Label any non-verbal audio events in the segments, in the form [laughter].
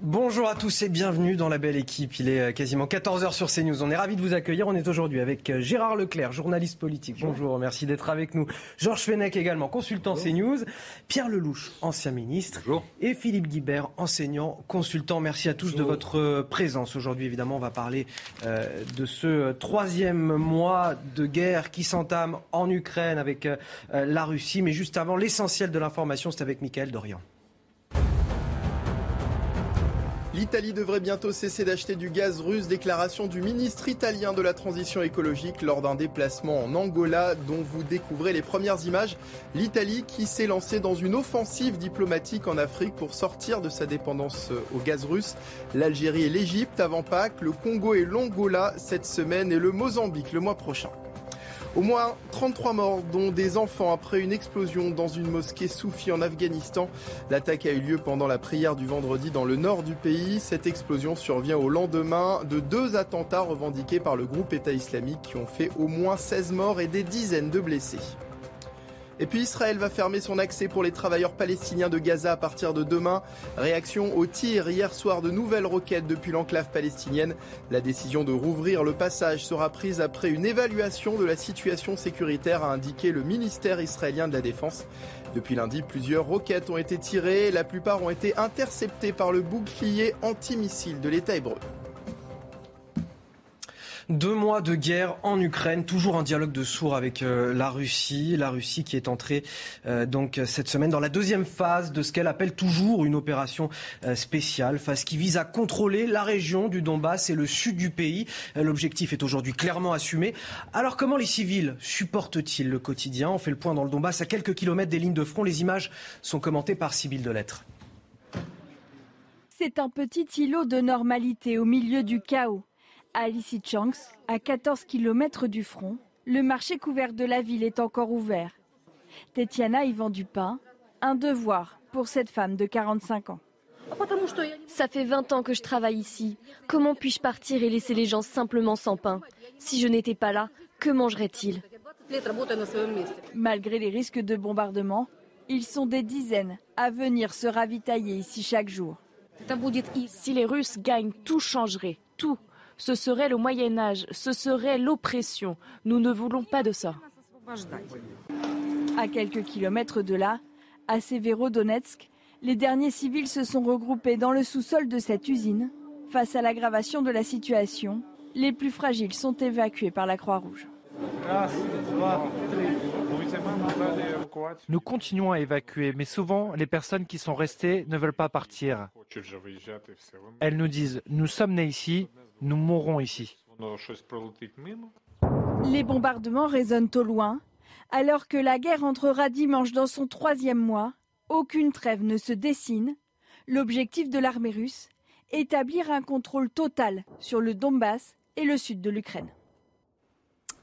Bonjour à tous et bienvenue dans la belle équipe. Il est euh, quasiment 14h sur CNews. On est ravis de vous accueillir. On est aujourd'hui avec euh, Gérard Leclerc, journaliste politique. Bonjour, merci d'être avec nous. Georges Fenech également, consultant CNews. Pierre Lelouch, ancien ministre. Bonjour. Et Philippe Guibert, enseignant, consultant. Merci à tous de votre euh, présence. Aujourd'hui, évidemment, on va parler euh, de ce troisième mois de guerre qui s'entame en Ukraine avec euh, la Russie. Mais juste avant, l'essentiel de l'information, c'est avec Michael Dorian. L'Italie devrait bientôt cesser d'acheter du gaz russe, déclaration du ministre italien de la transition écologique lors d'un déplacement en Angola dont vous découvrez les premières images. L'Italie qui s'est lancée dans une offensive diplomatique en Afrique pour sortir de sa dépendance au gaz russe. L'Algérie et l'Égypte avant Pâques, le Congo et l'Angola cette semaine et le Mozambique le mois prochain. Au moins 33 morts, dont des enfants, après une explosion dans une mosquée soufie en Afghanistan. L'attaque a eu lieu pendant la prière du vendredi dans le nord du pays. Cette explosion survient au lendemain de deux attentats revendiqués par le groupe État islamique qui ont fait au moins 16 morts et des dizaines de blessés. Et puis Israël va fermer son accès pour les travailleurs palestiniens de Gaza à partir de demain. Réaction au tir hier soir de nouvelles roquettes depuis l'enclave palestinienne. La décision de rouvrir le passage sera prise après une évaluation de la situation sécuritaire, a indiqué le ministère israélien de la Défense. Depuis lundi, plusieurs roquettes ont été tirées. La plupart ont été interceptées par le bouclier antimissile de l'État hébreu. Deux mois de guerre en Ukraine, toujours un dialogue de sourds avec euh, la Russie. La Russie qui est entrée euh, donc cette semaine dans la deuxième phase de ce qu'elle appelle toujours une opération euh, spéciale, phase qui vise à contrôler la région du Donbass et le sud du pays. Euh, L'objectif est aujourd'hui clairement assumé. Alors comment les civils supportent-ils le quotidien? On fait le point dans le Donbass à quelques kilomètres des lignes de front. Les images sont commentées par Sybille Delettre. C'est un petit îlot de normalité au milieu du chaos. À Lysychansk, à 14 km du front, le marché couvert de la ville est encore ouvert. Tetiana y vend du pain, un devoir pour cette femme de 45 ans. Ça fait 20 ans que je travaille ici. Comment puis-je partir et laisser les gens simplement sans pain? Si je n'étais pas là, que mangeraient-ils Malgré les risques de bombardement, ils sont des dizaines à venir se ravitailler ici chaque jour. Si les Russes gagnent, tout changerait, tout. Ce serait le Moyen Âge, ce serait l'oppression. Nous ne voulons pas de ça. À quelques kilomètres de là, à Severodonetsk, les derniers civils se sont regroupés dans le sous-sol de cette usine. Face à l'aggravation de la situation, les plus fragiles sont évacués par la Croix-Rouge. Nous continuons à évacuer, mais souvent les personnes qui sont restées ne veulent pas partir. Elles nous disent, nous sommes nés ici, nous mourrons ici. Les bombardements résonnent au loin. Alors que la guerre entrera dimanche dans son troisième mois, aucune trêve ne se dessine. L'objectif de l'armée russe, établir un contrôle total sur le Donbass et le sud de l'Ukraine.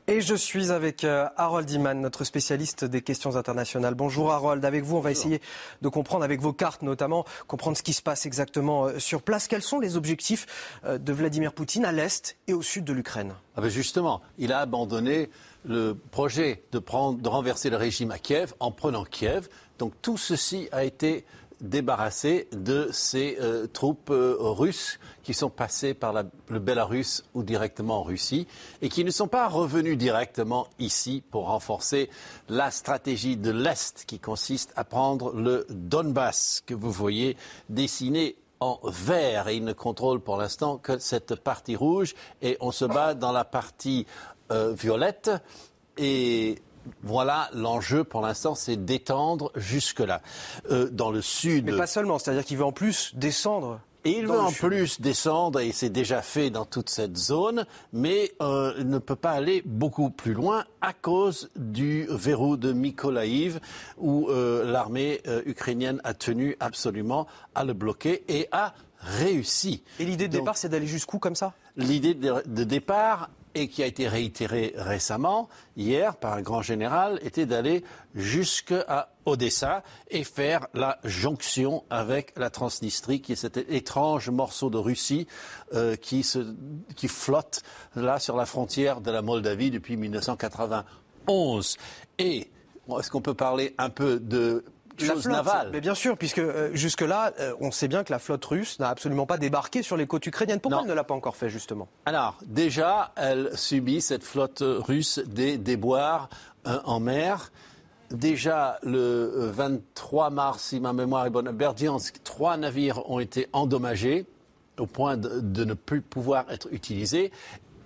Et je suis avec euh, Harold Iman, notre spécialiste des questions internationales. Bonjour Harold, avec vous on va essayer de comprendre avec vos cartes notamment, comprendre ce qui se passe exactement euh, sur place. Quels sont les objectifs euh, de Vladimir Poutine à l'est et au sud de l'Ukraine? Ah ben justement, il a abandonné le projet de, prendre, de renverser le régime à Kiev en prenant Kiev. Donc tout ceci a été débarrassé de ces euh, troupes euh, russes qui sont passées par la, le Bélarus ou directement en Russie et qui ne sont pas revenus directement ici pour renforcer la stratégie de l'Est qui consiste à prendre le Donbass que vous voyez dessiné en vert. Et il ne contrôle pour l'instant que cette partie rouge et on se bat dans la partie euh, violette. Et voilà, l'enjeu pour l'instant, c'est d'étendre jusque-là. Euh, dans le sud. Mais pas seulement, c'est-à-dire qu'il veut en plus descendre Et il veut en plus descendre, et c'est déjà fait dans toute cette zone, mais euh, ne peut pas aller beaucoup plus loin à cause du verrou de Mykolaïv, où euh, l'armée euh, ukrainienne a tenu absolument à le bloquer et a réussi. Et l'idée de départ, c'est d'aller jusqu'où comme ça? L'idée de départ et qui a été réitéré récemment, hier, par un grand général, était d'aller jusqu'à Odessa et faire la jonction avec la Transnistrie, qui est cet étrange morceau de Russie euh, qui, qui flotte là sur la frontière de la Moldavie depuis 1991. Et est-ce qu'on peut parler un peu de mais bien sûr, puisque euh, jusque-là, euh, on sait bien que la flotte russe n'a absolument pas débarqué sur les côtes ukrainiennes. Pourquoi elle ne l'a pas encore fait, justement? Alors, déjà, elle subit, cette flotte russe, des déboires euh, en mer. Déjà, le 23 mars, si ma mémoire est bonne, à Berdiansk, trois navires ont été endommagés au point de, ne plus pouvoir être utilisés.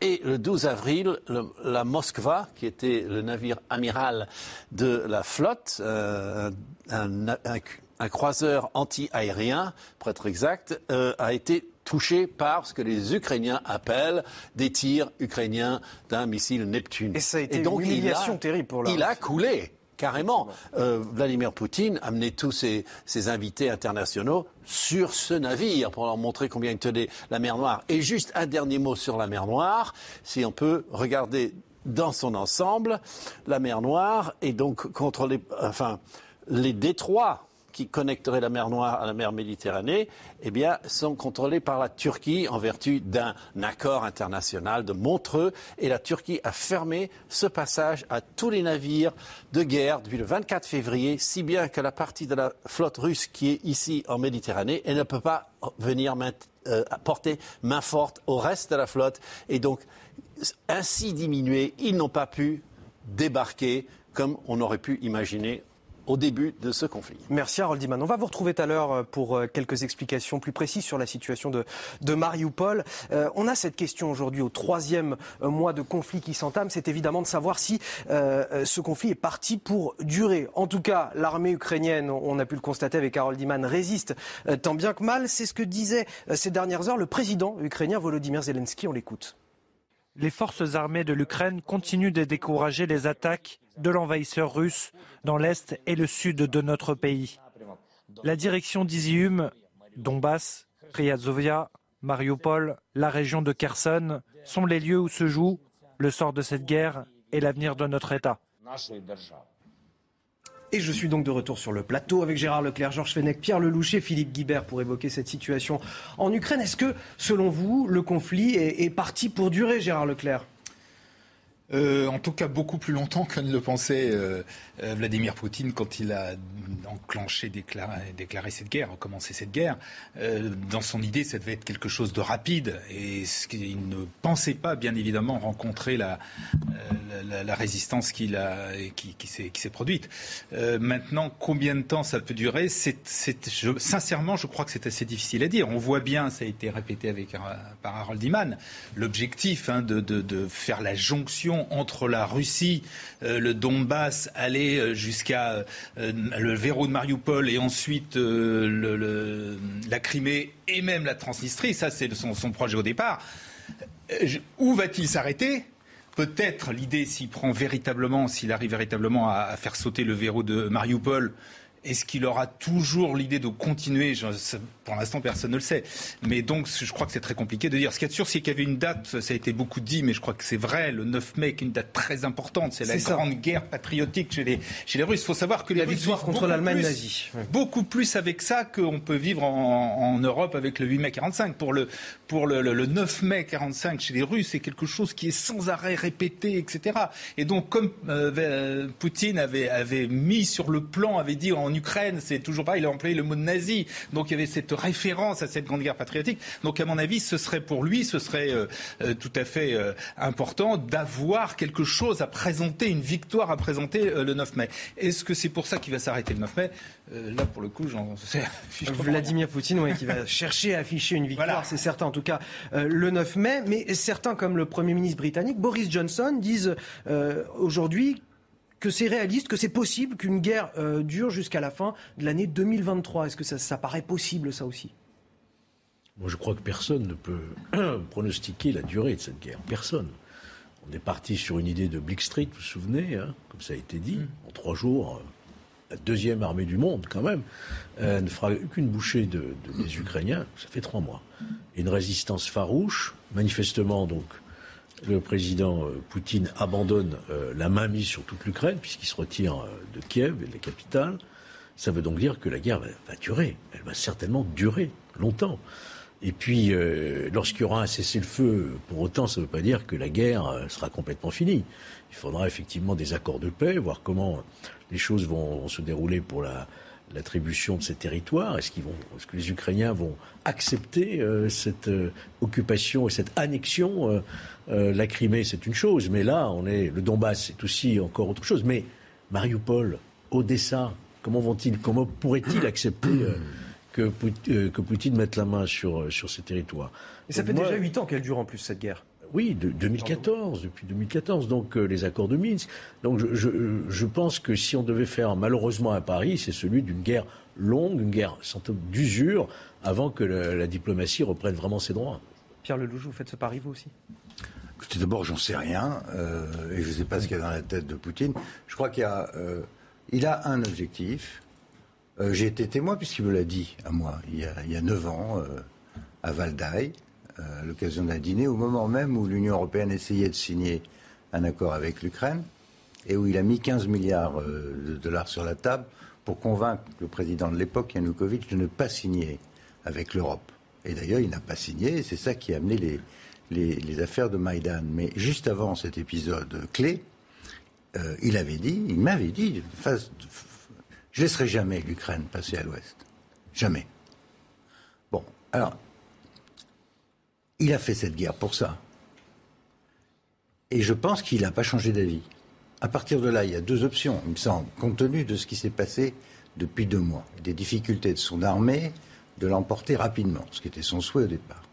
Et le 12 avril, la Moskva, qui était le navire amiral de la flotte, euh, un, croiseur anti-aérien, pour être exact, euh, a été touché par ce que les Ukrainiens appellent des tirs ukrainiens d'un missile Neptune. Et ça a été une humiliation terrible pour Il a coulé. Carrément. Euh, Vladimir Poutine a mené tous ses, invités internationaux sur ce navire pour leur montrer combien il tenait la mer Noire. Et juste un dernier mot sur la mer Noire, si on peut regarder dans son ensemble, la mer Noire est donc contrôlée, enfin, les détroits qui connecteraient la mer Noire à la mer Méditerranée, eh bien, sont contrôlés par la Turquie en vertu d'un accord international de Montreux. Et la Turquie a fermé ce passage à tous les navires de guerre depuis le 24 février, si bien que la partie de la flotte russe qui est ici en Méditerranée, elle ne peut pas venir euh, porter main forte au reste de la flotte. Et donc, ainsi diminués, ils n'ont pas pu débarquer comme on aurait pu imaginer au début de ce conflit. Merci Harold Diman. On va vous retrouver tout à l'heure euh, pour euh, quelques explications plus précises sur la situation de, de Mariupol. Euh, on a cette question aujourd'hui au troisième mois de conflit qui s'entame. C'est évidemment de savoir si ce conflit est parti pour durer. En tout cas, l'armée ukrainienne, on a pu le constater avec Harold Diman, résiste tant bien que mal. C'est ce que disait ces dernières heures le président ukrainien Volodymyr Zelensky. On l'écoute. Les forces armées de l'Ukraine continuent de décourager les attaques de l'envahisseur russe dans l'est et le sud de notre pays. La direction d'Izium, Donbass, Ryazovia, Mariupol, la région de Kherson sont les lieux où se joue le sort de cette guerre et l'avenir de notre État. Et je suis donc de retour sur le plateau avec Gérard Leclerc, Georges Fenech, Pierre Lelouch Philippe Guibert pour évoquer cette situation en Ukraine. Est-ce que, selon vous, le conflit est parti pour durer, Gérard Leclerc? Euh, en tout cas beaucoup plus longtemps que ne le pensait euh, euh, Vladimir Poutine quand il a enclenché, déclaré, cette guerre, commencé cette guerre. dans son idée, ça devait être quelque chose de rapide et qu'il ne pensait pas, bien évidemment, rencontrer la, résistance qui, s'est produite. maintenant, combien de temps ça peut durer? Sincèrement, je crois que c'est assez difficile à dire. On voit bien, ça a été répété avec, par Harold Iman, l'objectif hein, de faire la jonction entre la Russie, euh, le Donbass, aller euh, jusqu'à euh, le verrou de Mariupol et ensuite la Crimée et même la Transnistrie, ça c'est son, projet au départ. où va-t-il s'arrêter? Peut-être l'idée, s'il prend véritablement, s'il arrive véritablement à, faire sauter le verrou de Mariupol, est-ce qu'il aura toujours l'idée de continuer? Pour l'instant, personne ne le sait. Mais donc, je crois que c'est très compliqué de dire. Ce qui est sûr, c'est qu'il y avait une date, ça a été beaucoup dit, mais je crois que c'est vrai, le 9 mai, qui est une date très importante. C'est la grande guerre patriotique chez les, chez les Russes. Il faut savoir que la victoire contre l'Allemagne nazie. Beaucoup plus avec ça qu'on peut vivre en, Europe avec le 8 mai 45. Pour le, pour le, 9 mai 45 chez les Russes, c'est quelque chose qui est sans arrêt répété, etc. Et donc, comme euh, Poutine avait, avait mis sur le plan, avait dit en en Ukraine, c'est toujours pas, il a employé le mot nazi. Donc il y avait cette référence à cette grande guerre patriotique. Donc à mon avis, ce serait pour lui, ce serait euh, euh, tout à fait euh, important d'avoir quelque chose à présenter, une victoire à présenter le 9 mai. Est-ce que c'est pour ça qu'il va s'arrêter le 9 mai? Là, pour le coup, j'en sais. [laughs] Vladimir Poutine, oui, qui va [laughs] chercher à afficher une victoire, c'est certain, en tout cas, le 9 mai. Mais certains, comme le Premier ministre britannique, Boris Johnson, disent aujourd'hui que c'est réaliste, que c'est possible qu'une guerre euh, dure jusqu'à la fin de l'année 2023 Est-ce que ça, paraît possible, ça aussi? Moi, je crois que personne ne peut [clears throat] pronostiquer la durée de cette guerre. Personne. On est parti sur une idée de Blitzkrieg, vous vous souvenez, hein, comme ça a été dit. En trois jours, euh, la deuxième armée du monde, quand même, euh, ne fera qu'une bouchée de, de- des Ukrainiens. Ça fait trois mois. Une résistance farouche. Manifestement, donc, le président euh, Poutine abandonne euh, la mainmise sur toute l'Ukraine, puisqu'il se retire euh, de Kiev et de la capitale. Ça veut donc dire que la guerre va, durer. Elle va certainement durer longtemps. Et puis, lorsqu'il y aura un cessez-le-feu, pour autant, ça ne veut pas dire que la guerre sera complètement finie. Il faudra effectivement des accords de paix, voir comment les choses vont se dérouler pour la- l'attribution de ces territoires. Est-ce qu'ils vont, est-ce que les Ukrainiens vont accepter euh, cette euh, occupation et cette annexion euh, La Crimée, c'est une chose, mais là, on est le Donbass, c'est aussi encore autre chose. Mais Mariupol, Odessa, comment vont-ils, comment pourraient-ils accepter que, que Poutine mette la main sur, sur ces territoires? Et ça Donc fait moi- déjà 8 ans qu'elle dure en plus, cette guerre. Oui, de 2014, depuis 2014, donc euh, les accords de Minsk. Donc je, je- je pense que si on devait faire malheureusement un pari, c'est celui d'une guerre longue, une guerre sans doute d'usure, avant que la, la diplomatie reprenne vraiment ses droits. Pierre Lelouch, vous faites ce pari, vous aussi? Écoutez, d'abord, j'en sais rien, euh, et je ne sais pas ce qu'il y a dans la tête de Poutine. Je crois qu'il y a, euh, il a un objectif. Euh, J'ai été témoin, puisqu'il me l'a dit à moi, il y a, il y a 9 ans, euh, à Valdaï, euh, à l'occasion d'un dîner, au moment même où l'Union européenne essayait de signer un accord avec l'Ukraine, et où il a mis 15 milliards euh, de dollars sur la table pour convaincre le président de l'époque, Yanukovych, de ne pas signer avec l'Europe. Et d'ailleurs, il n'a pas signé, c'est ça qui a amené les, les, les affaires de Maïdan. Mais juste avant cet épisode clé, euh, il avait dit, il m'avait dit, face- je laisserai jamais l'Ukraine passer à l'Ouest. Jamais. Bon, alors, il a fait cette guerre pour ça. Et je pense qu'il n'a pas changé d'avis. À partir de là, il y a deux options, il me semble, compte tenu de ce qui s'est passé depuis deux mois, des difficultés de son armée, de l'emporter rapidement, ce qui était son souhait au départ.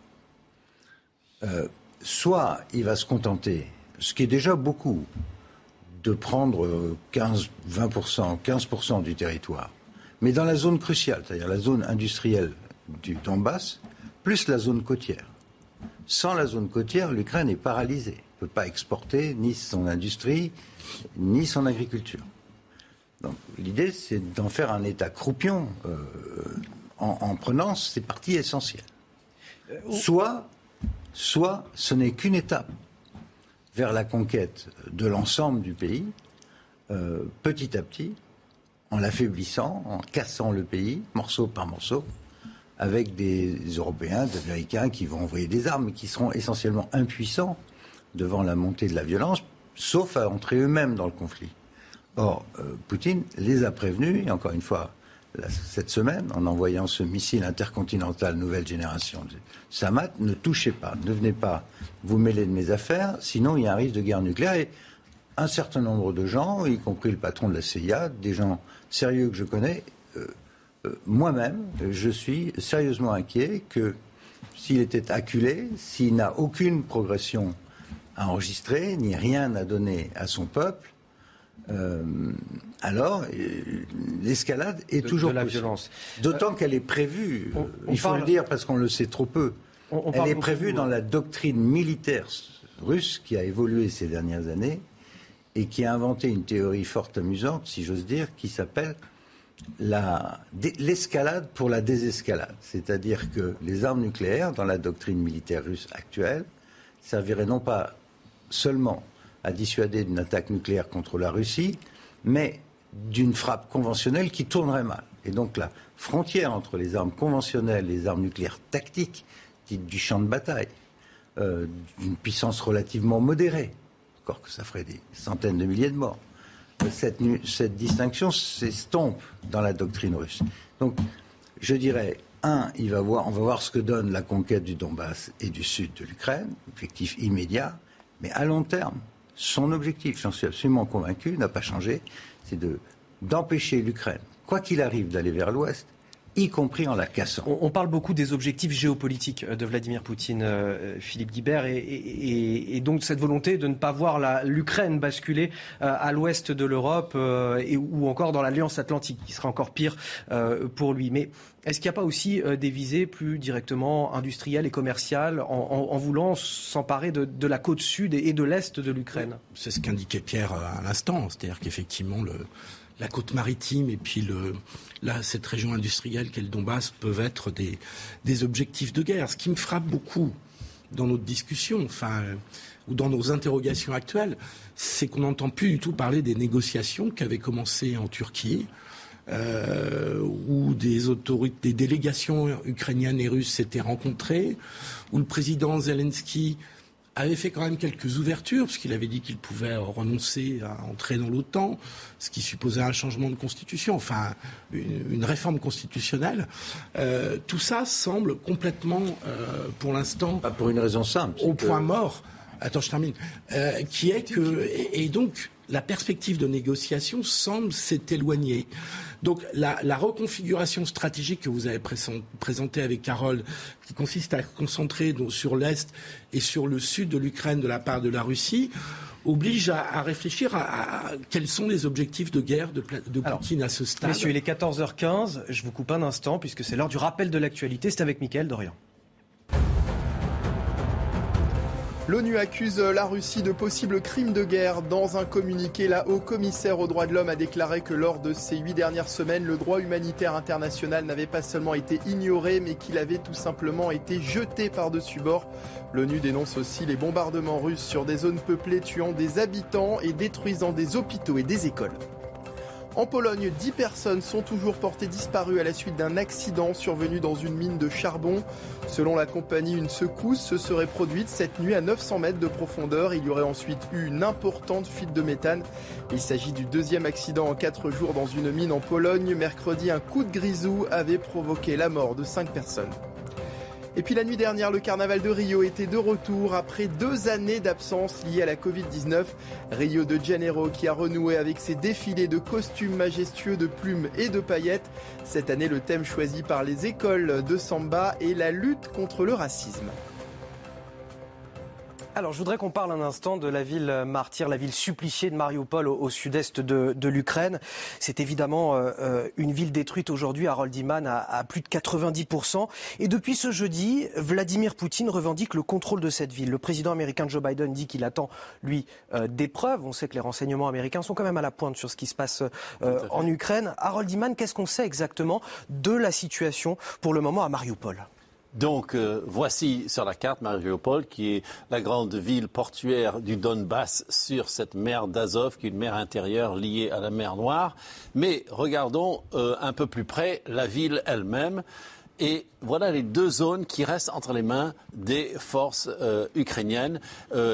Euh, soit il va se contenter, ce qui est déjà beaucoup, de prendre euh, 15, 20%, 15% du territoire, mais dans la zone cruciale, c'est-à-dire la zone industrielle du Donbass, plus la zone côtière. Sans la zone côtière, l'Ukraine est paralysée. Elle ne peut pas exporter ni son industrie, ni son agriculture. Donc l'idée, c'est d'en faire un État croupion euh, en, en prenant ces parties essentielles. Soit, soit ce n'est qu'une étape vers la conquête de l'ensemble du pays, euh, petit à petit, en l'affaiblissant, en cassant le pays, morceau par morceau, avec des Européens, des Américains qui vont envoyer des armes, mais qui seront essentiellement impuissants devant la montée de la violence, sauf à entrer eux-mêmes dans le conflit. Or, euh, Poutine les a prévenus, et encore une fois, cette semaine, en envoyant ce missile intercontinental nouvelle génération Samat, ne touchez pas, ne venez pas vous mêler de mes affaires, sinon il y a un risque de guerre nucléaire. Et un certain nombre de gens, y compris le patron de la CIA, des gens sérieux que je connais, euh, moi-même, euh, je suis sérieusement inquiet que s'il était acculé, s'il n'a aucune progression à enregistrer, ni rien à donner à son peuple, euh, alors euh, l'escalade est De- toujours de la possible. violence. D'autant qu'elle est prévue, on- euh, on il faut parle- le dire parce qu'on le sait trop peu, On- elle parle est prévue dans euh, la doctrine militaire russe qui a évolué ces dernières années et qui a inventé une théorie fort amusante, si j'ose dire, qui s'appelle l'escalade pour la désescalade. C'est-à-dire que les armes nucléaires, dans la doctrine militaire russe actuelle, serviraient non pas seulement à dissuader d'une attaque nucléaire contre la Russie, mais d'une frappe conventionnelle qui tournerait mal. Et donc la frontière entre les armes conventionnelles et les armes nucléaires tactiques, dites du champ de bataille, euh, d'une puissance relativement modérée, encore que ça ferait des centaines de milliers de morts, cette, distinction s'estompe dans la doctrine russe. Donc, je dirais, un, il on va voir ce que donne la conquête du Donbass et du sud de l'Ukraine, objectif immédiat, mais à long terme, son objectif, j'en suis absolument convaincu, n'a pas changé, c'est de d'empêcher l'Ukraine, quoi qu'il arrive, d'aller vers l'ouest y compris en la cassant. On, parle beaucoup des objectifs géopolitiques euh, de Vladimir Poutine, euh, Philippe Guibert, et, donc cette volonté de ne pas voir l'Ukraine basculer à l'ouest de l'Europe ou encore dans l'Alliance Atlantique, qui serait encore pire pour lui. Mais est-ce qu'il n'y a pas aussi des visées plus directement industrielles et commerciales en, voulant s'emparer de, la côte sud et de l'est de l'Ukraine? C'est ce qu'indiquait Pierre à l'instant, c'est-à-dire qu'effectivement le la côte maritime et puis le, là, cette région industrielle qu'est le Donbass peuvent être des, des objectifs de guerre. Ce qui me frappe beaucoup dans notre discussion, enfin, ou dans nos interrogations actuelles, c'est qu'on n'entend plus du tout parler des négociations qui avaient commencé en Turquie, euh, où des autorités, des délégations ukrainiennes et russes s'étaient rencontrées, où le président Zelensky avait fait quand même quelques ouvertures, parce qu'il avait dit qu'il pouvait renoncer à entrer dans l'OTAN, ce qui supposait un changement de constitution, enfin une, réforme constitutionnelle. Euh, tout ça semble complètement, euh, pour l'instant, pour une raison simple, au point mort. Attends, je termine. Euh, qui est que et donc la perspective de négociation semble s'est éloignée. Donc la, reconfiguration stratégique que vous avez présentée avec Carole, qui consiste à concentrer sur l'Est et sur le sud de l'Ukraine de la part de la Russie, oblige à, réfléchir à, quels sont les objectifs de guerre de, Poutine à ce stade. Messieurs, il est 14h15, je vous coupe un instant puisque c'est l'heure du rappel de l'actualité, c'est avec Mickaël Dorian. L'ONU accuse la Russie de possibles crimes de guerre. Dans un communiqué, la haut commissaire aux droits de l'homme a déclaré que lors de ces huit dernières semaines, le droit humanitaire international n'avait pas seulement été ignoré, mais qu'il avait tout simplement été jeté par-dessus bord. L'ONU dénonce aussi les bombardements russes sur des zones peuplées tuant des habitants et détruisant des hôpitaux et des écoles. En Pologne, 10 personnes sont toujours portées disparues à la suite d'un accident survenu dans une mine de charbon. Selon la compagnie, une secousse se serait produite cette nuit à 900 mètres de profondeur. Il y aurait ensuite eu une importante fuite de méthane. Il s'agit du deuxième accident en 4 jours dans une mine en Pologne. Mercredi, un coup de grisou avait provoqué la mort de 5 personnes. Et puis la nuit dernière, le carnaval de Rio était de retour après deux années d'absence liées à la Covid-19. Rio de Janeiro qui a renoué avec ses défilés de costumes majestueux de plumes et de paillettes. Cette année, le thème choisi par les écoles de samba est la lutte contre le racisme. Alors, je voudrais qu'on parle un instant de la ville martyre, la ville suppliciée de Mariupol au, sud-est de, l'Ukraine. C'est évidemment euh, euh, une ville détruite aujourd'hui, Harold Iman, à, plus de 90%. Et depuis ce jeudi, Vladimir Poutine revendique le contrôle de cette ville. Le président américain Joe Biden dit qu'il attend, lui, euh, des preuves. On sait que les renseignements américains sont quand même à la pointe sur ce qui se passe en Ukraine. Harold Iman, qu'est-ce qu'on sait exactement de la situation pour le moment à Mariupol? Donc euh, voici sur la carte Mariupol, qui est la grande ville portuaire du Donbass sur cette mer d'Azov, qui est une mer intérieure liée à la mer Noire. Mais regardons euh, un peu plus près la ville elle-même. Et voilà les deux zones qui restent entre les mains des forces euh, ukrainiennes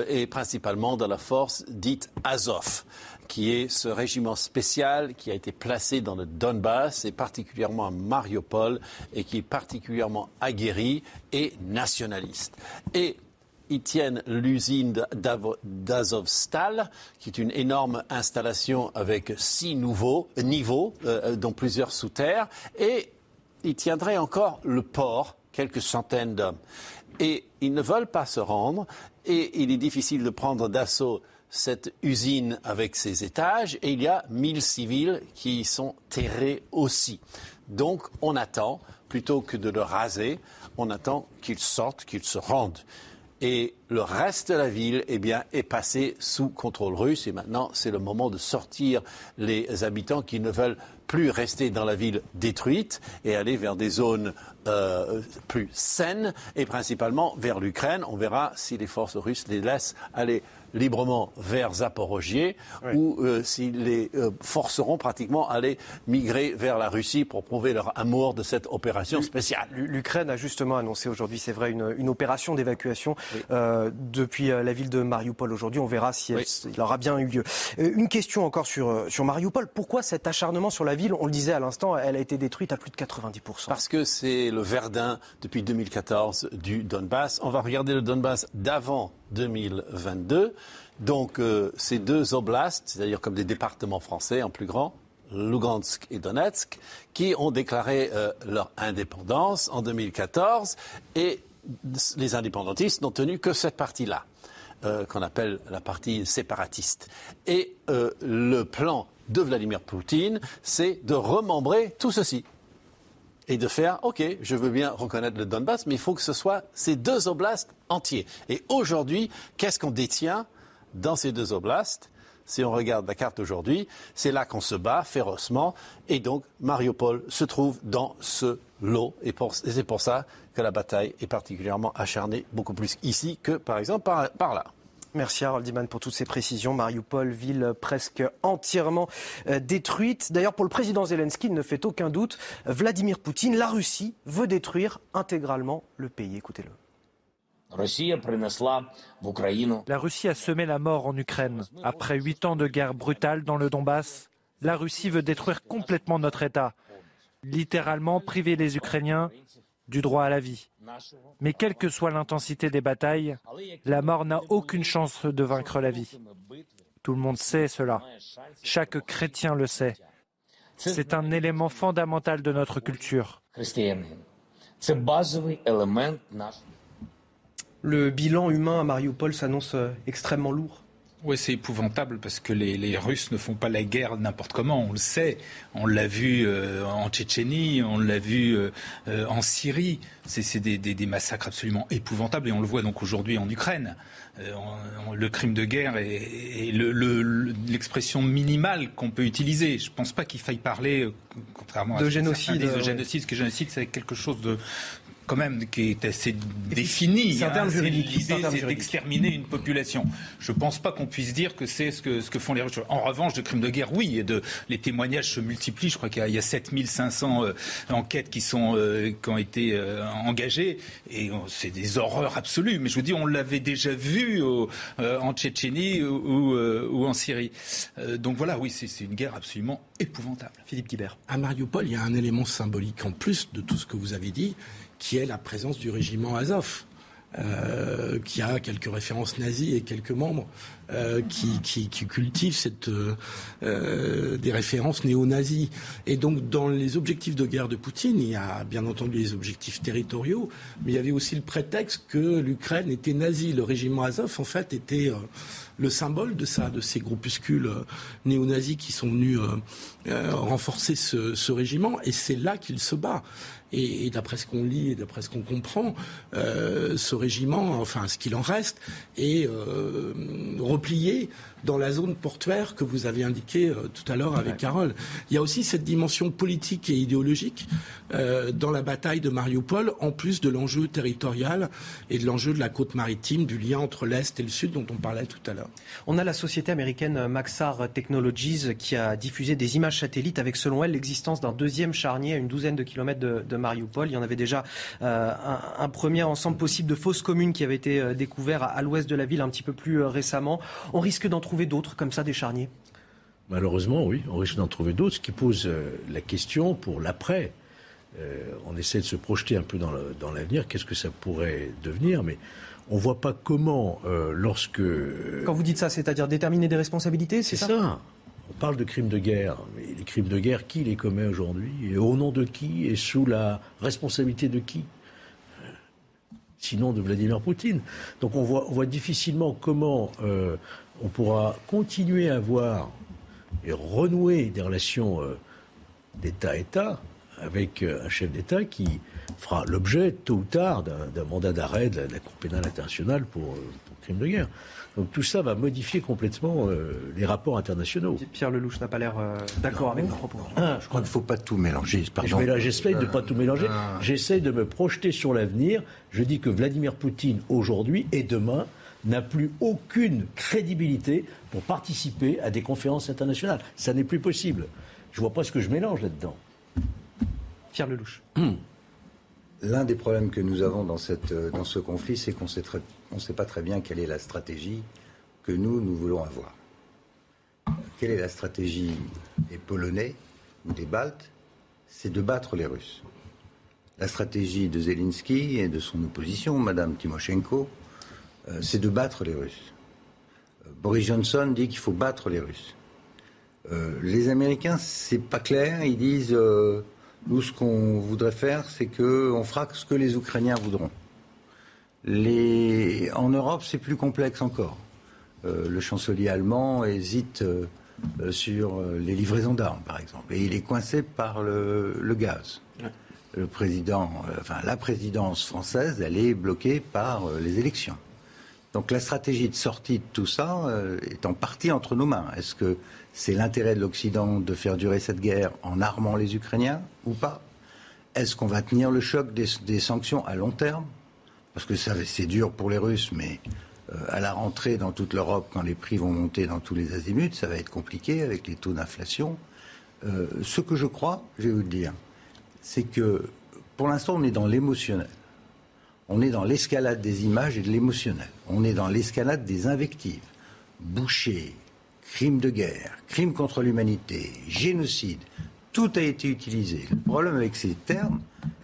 et principalement de la force dite Azov qui est ce régiment spécial qui a été placé dans le Donbass et particulièrement à Mariupol et qui est particulièrement aguerri et nationaliste. Et ils tiennent l'usine d'Azovstal, qui est une énorme installation avec six nouveaux niveaux, euh, dont plusieurs sous terre, et ils tiendraient encore le port, quelques centaines d'hommes. Et ils ne veulent pas se rendre, et il est difficile de prendre d'assaut cette usine avec ses étages et il y a 1000 civils qui y sont terrés aussi. Donc on attend, plutôt que de le raser, on attend qu'ils sortent, qu'ils se rendent. Et le reste de la ville eh bien, est passé sous contrôle russe. Et maintenant, c'est le moment de sortir les habitants qui ne veulent plus rester dans la ville détruite et aller vers des zones euh, plus saines et principalement vers l'Ukraine. On verra si les forces russes les laissent aller librement vers Zaporogier ou euh, s'ils les euh, forceront pratiquement à aller migrer vers la Russie pour prouver leur amour de cette opération spéciale. L'Ukraine a justement annoncé aujourd'hui, c'est vrai, une, opération d'évacuation euh, depuis la ville de Mariupol aujourd'hui. On verra si elle, aura bien eu lieu. une question encore sur, sur Mariupol. Pourquoi cet acharnement sur la ville? On le disait à l'instant, elle a été détruite à plus de 90%. Parce que c'est le Verdun depuis 2014 du Donbass. On va regarder le Donbass d'avant 2022. Donc euh, ces deux oblasts, c'est-à-dire comme des départements français en plus grand, Lugansk et Donetsk, qui ont déclaré euh, leur indépendance en 2014 et les indépendantistes n'ont tenu que cette partie-là, euh, qu'on appelle la partie séparatiste. Et le plan de Vladimir Poutine, c'est de remembrer tout ceci et de faire, OK, je veux bien reconnaître le Donbass, mais il faut que ce soit ces deux oblasts entiers. Et aujourd'hui, qu'est-ce qu'on détient dans ces deux oblasts? Si on regarde la carte aujourd'hui, c'est là qu'on se bat férocement. Et donc, Mariupol se trouve dans ce lot. Et, c'est pour ça que la bataille est particulièrement acharnée, beaucoup plus ici que, par exemple, par, là. Merci Harold Diman pour toutes ces précisions. Mariupol, ville presque entièrement euh, détruite. D'ailleurs, pour le président Zelensky, il ne fait aucun doute, Vladimir Poutine, la Russie, veut détruire intégralement le pays. Écoutez-le. La Russie a semé la mort en Ukraine. Après huit ans de guerre brutale dans le Donbass, la Russie veut détruire complètement notre État, littéralement priver les Ukrainiens du droit à la vie. Mais quelle que soit l'intensité des batailles, la mort n'a aucune chance de vaincre la vie. Tout le monde sait cela. Chaque chrétien le sait. C'est un élément fondamental de notre culture. Le bilan humain à Mariupol s'annonce euh, extrêmement lourd. Oui, c'est épouvantable parce que les, Russes ne font pas la guerre n'importe comment, on le sait. On l'a vu euh, en Tchétchénie, on l'a vu euh, en Syrie. C'est des, massacres absolument épouvantables et on le voit donc aujourd'hui en Ukraine. le crime de guerre est, l'expression minimale qu'on peut utiliser. Je ne pense pas qu'il faille parler, contrairement de génocide. de génocide, parce que génocide, c'est quelque chose de, quand même qui est assez défini. C'est hein, L'idée, c'est d'exterminer une population. Je ne pense pas qu'on puisse dire que c'est ce que, ce que font les Russes. En revanche, de crimes de guerre, oui, et de, les témoignages se multiplient. Je crois qu'il y a, 7500 euh, enquêtes qui, sont, euh, qui ont été euh, engagées, et c'est des horreurs absolues. Mais je vous dis, on l'avait déjà vu en Tchétchénie ou, ou, en Syrie. donc voilà, oui, c'est une guerre absolument épouvantable. Philippe Guibert. À Mariupol, il y a un élément symbolique en plus de tout ce que vous avez dit qui est la présence du régiment Azov. Euh, qui a quelques références nazies et quelques membres euh, qui, qui, cultivent euh, des références néo-nazies. Et donc, dans les objectifs de guerre de Poutine, il y a bien entendu les objectifs territoriaux, mais il y avait aussi le prétexte que l'Ukraine était nazie. Le régiment Azov, en fait, était le symbole de ça, de ces groupuscules néo-nazis qui sont venus renforcer ce, ce, régiment. Et c'est là qu'il se bat. Et, d'après ce qu'on lit et d'après ce qu'on comprend, euh, ce régiment, enfin ce qu'il en reste, est euh, replié dans la zone portuaire que vous avez indiqué euh, tout à l'heure avec Carole. Il y a aussi cette dimension politique et idéologique dans la bataille de Mariupol, en plus de l'enjeu territorial et de l'enjeu de la côte maritime, du lien entre l'Est et le Sud dont on parlait tout à l'heure. On a la société américaine Maxar Technologies qui a diffusé des images satellites avec, selon elle, l'existence d'un deuxième charnier à une douzaine de kilomètres de, Mariupol. Il y en avait déjà euh, un, premier ensemble possible de fausses communes qui avait été découvert à, l'ouest de la ville un petit peu plus récemment. On risque d'en trouver d'autres comme ça, des charniers? Malheureusement, oui, on risque d'en trouver d'autres, ce qui pose euh, la question pour l'après. Euh, on essaie de se projeter un peu dans l'avenir, qu'est-ce que ça pourrait devenir, mais on ne voit pas comment, euh, lorsque... Quand vous dites ça, c'est-à-dire déterminer des responsabilités, c'est ça, ça On parle de crimes de guerre, mais les crimes de guerre, qui les commet aujourd'hui et Au nom de qui Et sous la responsabilité de qui? Sinon de Vladimir Poutine. Donc on voit, difficilement comment on pourra continuer à avoir et renouer des relations euh, d'État-État avec euh, un chef d'État qui fera l'objet, tôt ou tard, d'un mandat d'arrêt de, la Cour pénale internationale pour, euh, pour crime de guerre. Donc tout ça va modifier complètement les rapports internationaux. Pierre Lelouch n'a pas l'air d'accord avec vos propos. Ah, je crois qu'il ne faut pas tout mélanger. J'essaie de ne pas tout mélanger. Ah. J'essaie de me projeter sur l'avenir. Je dis que Vladimir Poutine, aujourd'hui et demain, n'a plus aucune crédibilité pour participer à des conférences internationales. Ça n'est plus possible. Je ne vois pas ce que je mélange là-dedans. Pierre Lelouch. Hmm. L'un des problèmes que nous avons dans, dans ce conflit, c'est qu'on ne sait pas très bien quelle est la stratégie que nous, nous voulons avoir. Quelle est la stratégie des Polonais ou des Baltes? C'est de battre les Russes. La stratégie de Zelensky et de son opposition, Madame Timoshenko, euh, c'est de battre les Russes. Euh, Boris Johnson dit qu'il faut battre les Russes. Euh, les Américains, c'est pas clair. Ils disent euh, nous, ce qu'on voudrait faire, c'est qu'on fera ce que les Ukrainiens voudront. Les... En Europe, c'est plus complexe encore. Euh, le chancelier allemand hésite sur les livraisons d'armes, par exemple, et il est coincé par le, le gaz. Le président, enfin, la présidence française, elle est bloquée par les élections. Donc la stratégie de sortie de tout ça est en partie entre nos mains. Est-ce que c'est l'intérêt de l'Occident de faire durer cette guerre en armant les Ukrainiens ou pas? Est-ce qu'on va tenir le choc des, sanctions à long terme? Parce que c'est dur pour les Russes, mais euh, à la rentrée dans toute l'Europe, quand les prix vont monter dans tous les azimuts, ça va être compliqué avec les taux d'inflation. Euh, ce que je crois, je vais vous le dire, c'est que pour l'instant, on est dans l'émotionnel. On est dans l'escalade des images et de l'émotionnel. On est dans l'escalade des invectives. Boucher, crimes de guerre, crimes contre l'humanité, génocide, tout a été utilisé. Le problème avec ces termes,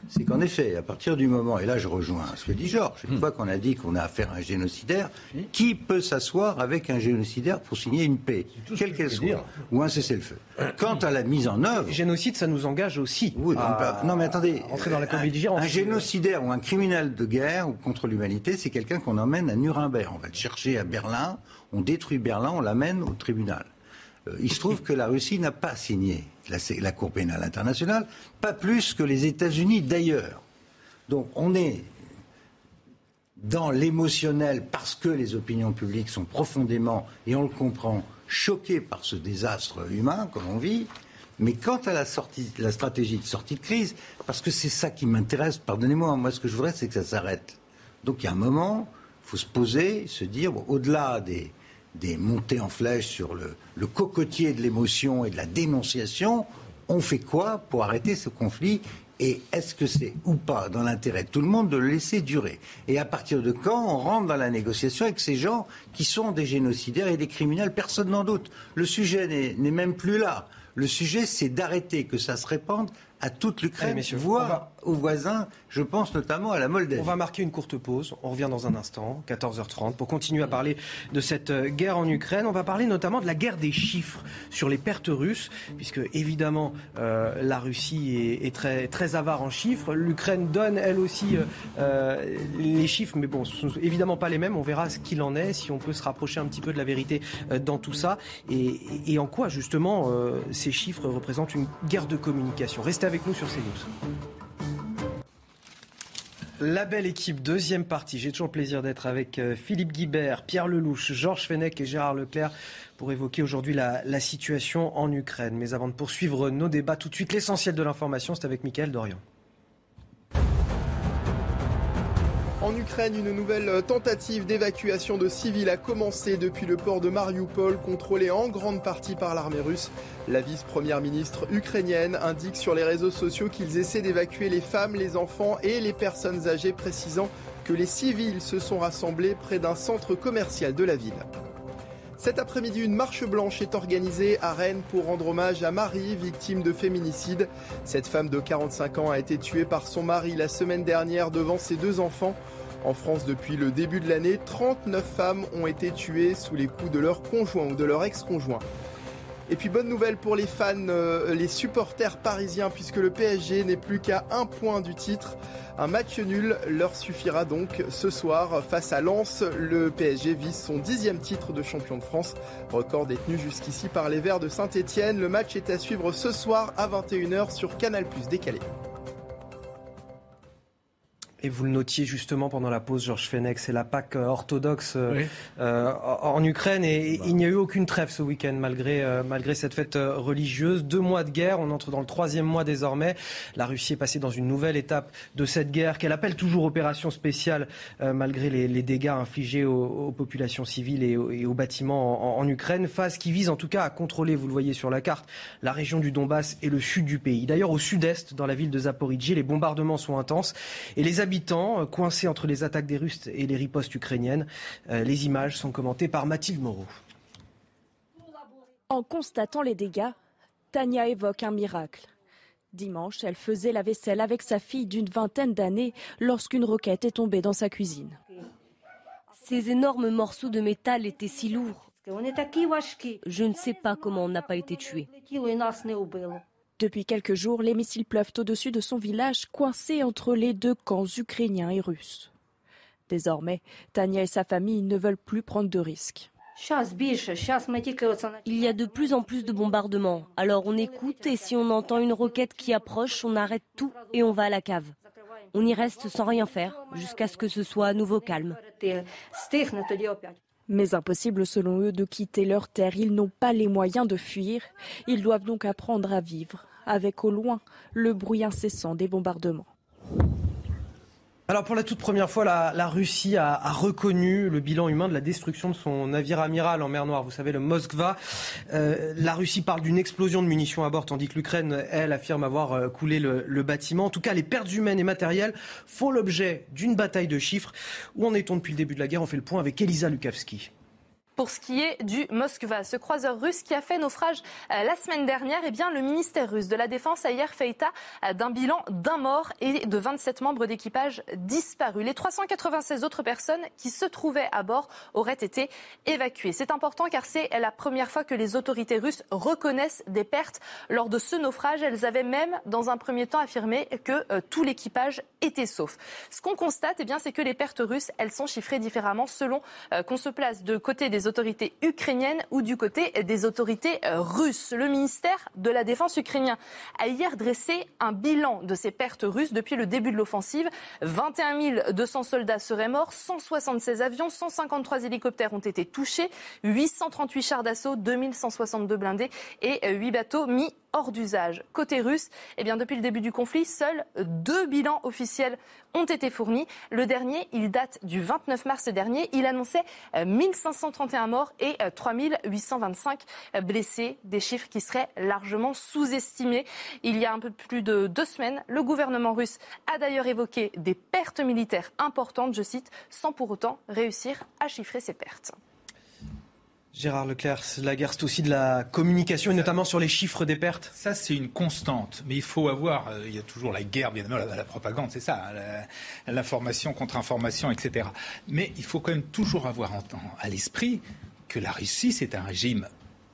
c'est qu'en effet, à partir du moment, et là je rejoins ce que dit Georges, une fois qu'on a dit qu'on a affaire à un génocidaire, qui peut s'asseoir avec un génocidaire pour signer une paix, quelle qu'elle soit, ou un cessez-le-feu Quant à la mise en œuvre... Génocide, ça nous engage aussi. Oui, non mais attendez, entrer dans la un, un génocidaire ou un criminel de guerre ou contre l'humanité, c'est quelqu'un qu'on emmène à Nuremberg. On va le chercher à Berlin, on détruit Berlin, on l'amène au tribunal. Euh, il se trouve que la Russie n'a pas signé la, Cour pénale internationale, pas plus que les États-Unis d'ailleurs. Donc on est dans l'émotionnel parce que les opinions publiques sont profondément, et on le comprend, choquées par ce désastre humain que l'on vit. Mais quant à la, la stratégie de sortie de crise, parce que c'est ça qui m'intéresse, pardonnez-moi, moi ce que je voudrais c'est que ça s'arrête. Donc il y a un moment, il faut se poser, se dire, au-delà des, des montées en flèche sur le, cocotier de l'émotion et de la dénonciation, on fait quoi pour arrêter ce conflit et est-ce que c'est ou pas dans l'intérêt de tout le monde de le laisser durer? Et à partir de quand on rentre dans la négociation avec ces gens qui sont des génocidaires et des criminels? Personne n'en doute. Le sujet n'est même plus là. Le sujet, c'est d'arrêter que ça se répande à toute l'Ukraine, voire aux voisins. Je pense notamment à la Moldavie. On va marquer une courte pause. On revient dans un instant, 14h30, pour continuer à parler de cette euh, guerre en Ukraine. On va parler notamment de la guerre des chiffres sur les pertes russes, puisque évidemment euh, la Russie est, très, très avare en chiffres. L'Ukraine donne elle aussi euh, les chiffres, mais bon, ce sont évidemment pas les mêmes. On verra ce qu'il en est, si on peut se rapprocher un petit peu de la vérité dans tout ça, et, et en quoi justement ces chiffres représentent une guerre de communication? Restez avec nous sur CNews. La belle équipe, deuxième partie. J'ai toujours le plaisir d'être avec euh, Philippe Guibert, Pierre Lelouch, Georges Fenech et Gérard Leclerc pour évoquer aujourd'hui la, la, situation en Ukraine. Mais avant de poursuivre nos débats, tout de suite, l'essentiel de l'information, c'est avec Mickaël Dorian. En Ukraine, une nouvelle tentative d'évacuation de civils a commencé depuis le port de Mariupol, contrôlé en grande partie par l'armée russe. La vice-première ministre ukrainienne indique sur les réseaux sociaux qu'ils essaient d'évacuer les femmes, les enfants et les personnes âgées, précisant que les civils se sont rassemblés près d'un centre commercial de la ville. Cet après-midi, une marche blanche est organisée à Rennes pour rendre hommage à Marie, victime de féminicide. Cette femme de 45 ans a été tuée par son mari la semaine dernière devant ses deux enfants. En France, depuis le début de l'année, 39 femmes ont été tuées sous les coups de leur conjoint ou de leur ex-conjoint. Et puis bonne nouvelle pour les fans, euh, les supporters parisiens, puisque le PSG n'est plus qu'à un point du titre. Un match nul leur suffira donc ce soir face à Lens. Le PSG vise son dixième titre de champion de France, record détenu jusqu'ici par les Verts de Saint-Etienne. Le match est à suivre ce soir à 21h sur Canal Plus décalé. Et vous le notiez justement pendant la pause, Georges Fenech, c'est la Pâque euh, orthodoxe euh, euh, en Ukraine et bah. il n'y a eu aucune trêve ce week-end malgré, malgré cette fête religieuse. Deux mois de guerre, on entre dans le troisième mois désormais. La Russie est passée dans une nouvelle étape de cette guerre qu'elle appelle toujours opération spéciale malgré les, dégâts infligés aux, populations civiles et aux, bâtiments en, en, Ukraine. Phase qui vise en tout cas à contrôler, vous le voyez sur la carte, la région du Donbass et le sud du pays. D'ailleurs au sud-est, dans la ville de Zaporizhzhia, les bombardements sont intenses et les habitants, euh, coincés entre les attaques des Russes et les ripostes ukrainiennes. Euh, les images sont commentées par Mathilde Moreau. En constatant les dégâts, Tania évoque un miracle. Dimanche, elle faisait la vaisselle avec sa fille d'une vingtaine d'années lorsqu'une roquette est tombée dans sa cuisine. Ces énormes morceaux de métal étaient si lourds. Je ne sais pas comment on n'a pas été tué. Depuis quelques jours, les missiles pleuvent au-dessus de son village, coincé entre les deux camps ukrainiens et russes. Désormais, Tania et sa famille ne veulent plus prendre de risques. Il y a de plus en plus de bombardements. Alors on écoute et si on entend une roquette qui approche, on arrête tout et on va à la cave. On y reste sans rien faire jusqu'à ce que ce soit à nouveau calme. Mais impossible selon eux de quitter leur terre. Ils n'ont pas les moyens de fuir. Ils doivent donc apprendre à vivre avec au loin le bruit incessant des bombardements. Alors pour la toute première fois, la, Russie a, reconnu le bilan humain de la destruction de son navire amiral en mer Noire. Vous savez, le Moskva. Euh, la Russie parle d'une explosion de munitions à bord, tandis que l'Ukraine, elle, affirme avoir euh, coulé le, bâtiment. En tout cas, les pertes humaines et matérielles font l'objet d'une bataille de chiffres. Où en est-on depuis le début de la guerre? On fait le point avec Elisa Lukavski pour ce qui est du Moskva. Ce croiseur russe qui a fait naufrage euh, la semaine dernière, eh bien, le ministère russe de la Défense a hier fait état euh, d'un bilan d'un mort et de 27 membres d'équipage disparus. Les 396 autres personnes qui se trouvaient à bord auraient été évacuées. C'est important car c'est la première fois que les autorités russes reconnaissent des pertes lors de ce naufrage. Elles avaient même, dans un premier temps, affirmé que euh, tout l'équipage était sauf. Ce qu'on constate, eh bien, c'est que les pertes russes, elles sont chiffrées différemment selon qu'on se place de côté des autorités ukrainiennes ou du côté des autorités euh, russes. Le ministère de la Défense ukrainien a hier dressé un bilan de ces pertes russes depuis le début de l'offensive. 21 200 soldats seraient morts, 176 avions, 153 hélicoptères ont été touchés, 838 chars d'assaut, 2162 blindés et 8 bateaux mis hors d'usage. Côté russe, eh bien, depuis le début du conflit, seuls deux bilans officiels ont été fournis. Le dernier, il date du 29 mars dernier. Il annonçait 1531 euh, morts et 3825 euh, blessés, des chiffres qui seraient largement sous-estimés. Il y a un peu plus de deux semaines, le gouvernement russe a d'ailleurs évoqué des pertes militaires importantes, je cite, sans pour autant réussir à chiffrer ces pertes. Gérard Leclerc, la guerre, c'est aussi de la communication, et notamment sur les chiffres des pertes Ça, c'est une constante. Mais il faut avoir, euh, il y a toujours la guerre, bien évidemment, la, propagande, c'est ça, hein, l'information contre information, etc. Mais il faut quand même toujours avoir à l'esprit que la Russie, c'est un régime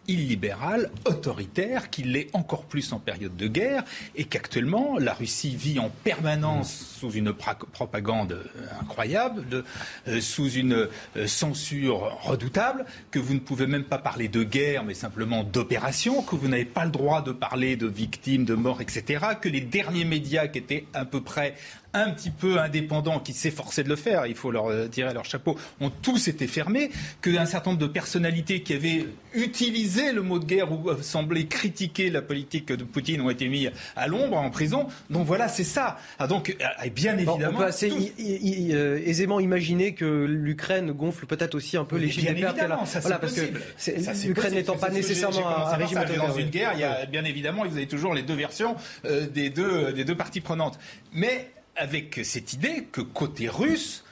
illibéral, autoritaire, qu'il l'est encore plus en période de guerre, et qu'actuellement, la Russie vit en permanence sous une propagande euh, incroyable, de, euh, sous une euh, censure redoutable, que vous ne pouvez même pas parler de guerre, mais simplement d'opération, que vous n'avez pas le droit de parler de victimes, de morts, etc., que les derniers médias qui étaient à peu près un petit peu indépendants, qui s'efforçaient de le faire, il faut leur tirer leur chapeau, ont tous été fermés, qu'un certain nombre de personnalités qui avaient utilisé le mot de guerre ou semblé critiquer la politique de Poutine ont été mis à l'ombre, en prison. Donc voilà, c'est ça. Ah, donc, bien évidemment. on peut assez euh, aisément imaginer que l'Ukraine gonfle peut-être aussi un peu les chiffres de pertes. Ça, voilà, parce que l'Ukraine n'étant pas nécessairement un régime Dans une guerre, il y a bien évidemment, vous avez toujours les deux versions euh, des, deux, des deux parties prenantes. Mais avec cette idée que côté russe,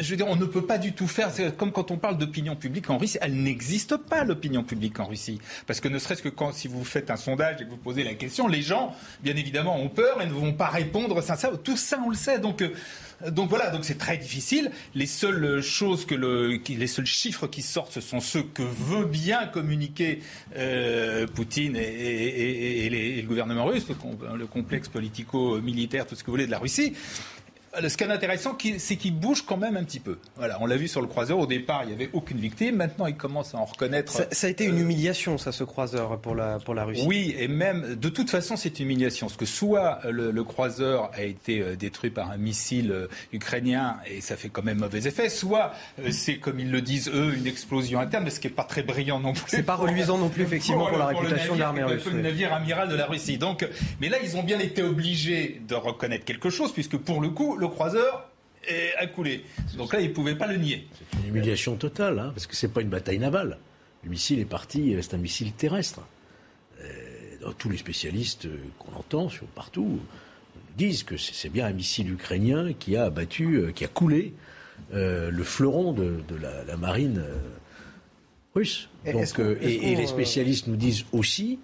je veux dire, on ne peut pas du tout faire, c'est comme quand on parle d'opinion publique en Russie, elle n'existe pas l'opinion publique en Russie. Parce que ne serait-ce que quand, si vous faites un sondage et que vous posez la question, les gens, bien évidemment, ont peur et ne vont pas répondre sincèrement. Tout ça, on le sait. Donc, euh, donc voilà, donc c'est très difficile. Les seules choses que le, les seuls chiffres qui sortent, ce sont ceux que veut bien communiquer euh, Poutine et, le gouvernement russe, le complexe politico-militaire, tout ce que vous voulez de la Russie ce qui est intéressant, c'est qu'il bouge quand même un petit peu. Voilà, on l'a vu sur le croiseur. Au départ, il n'y avait aucune victime. Maintenant, il commence à en reconnaître. Ça, a été une euh, humiliation, ça, ce croiseur pour la, pour la Russie. Oui, et même, de toute façon, c'est une humiliation. Parce que soit le, croiseur a été euh, détruit par un missile euh, ukrainien, et ça fait quand même mauvais effet, soit c'est, comme ils le disent eux, une explosion interne, ce qui n'est pas très brillant non plus. C'est pas reluisant non plus, effectivement, pour, la réputation de l'armée russe. le navire amiral de la Russie. Donc, mais là, ils ont bien été obligés de reconnaître quelque chose, puisque pour le coup, le croiseur a coulé. Donc là, il ne pouvait pas le nier. C'est une humiliation totale, hein, parce que ce n'est pas une bataille navale. Le missile est parti, c'est un missile terrestre. Euh, tous les spécialistes qu'on entend sur partout disent que c'est bien un missile ukrainien qui a abattu, euh, qui a coulé euh, le fleuron de, la, marine russe. et, les spécialistes nous disent aussi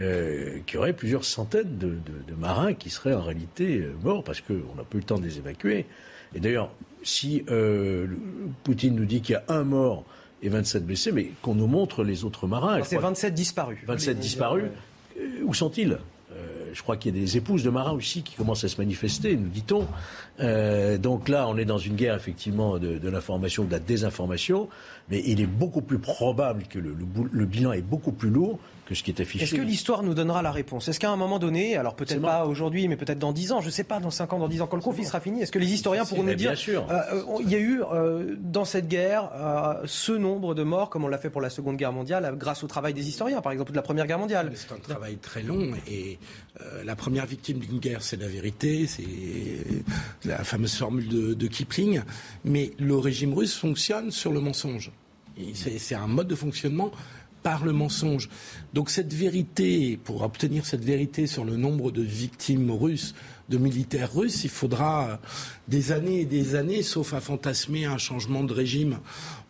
euh, qu'il y aurait plusieurs centaines de, marins qui seraient en réalité euh, morts parce qu'on n'a pas eu le temps de les évacuer. Et d'ailleurs, si euh, Poutine nous dit qu'il y a un mort et 27 blessés, mais qu'on nous montre les autres marins. C'est 27 disparus. 27 disparus. Euh, où sont-ils? Je crois qu'il y a des épouses de marins aussi qui commencent à se manifester, nous dit-on. Euh, donc là, on est dans une guerre effectivement de, de l'information, de la désinformation, mais il est beaucoup plus probable que le, le bilan est beaucoup plus lourd que ce qui est affiché. Est-ce que l'histoire nous donnera la réponse? Est-ce qu'à un moment donné, alors peut-être pas aujourd'hui, mais peut-être dans 10 ans, je ne sais pas, dans 5 ans, dans 10 ans, quand le conflit sera fini, est-ce que les historiens pourront nous dire sûr. Euh, euh, il y a eu euh, dans cette guerre ce nombre de morts, comme on l'a fait pour la Seconde Guerre mondiale, grâce au travail des historiens, par exemple, de la Première Guerre mondiale C'est un travail très long et la première victime d'une guerre, c'est la vérité, c'est la fameuse formule de, de Kipling. Mais le régime russe fonctionne sur le mensonge. C'est un mode de fonctionnement par le mensonge. Donc cette vérité, pour obtenir cette vérité sur le nombre de victimes russes, de militaires russes, il faudra des années et des années, sauf à fantasmer un changement de régime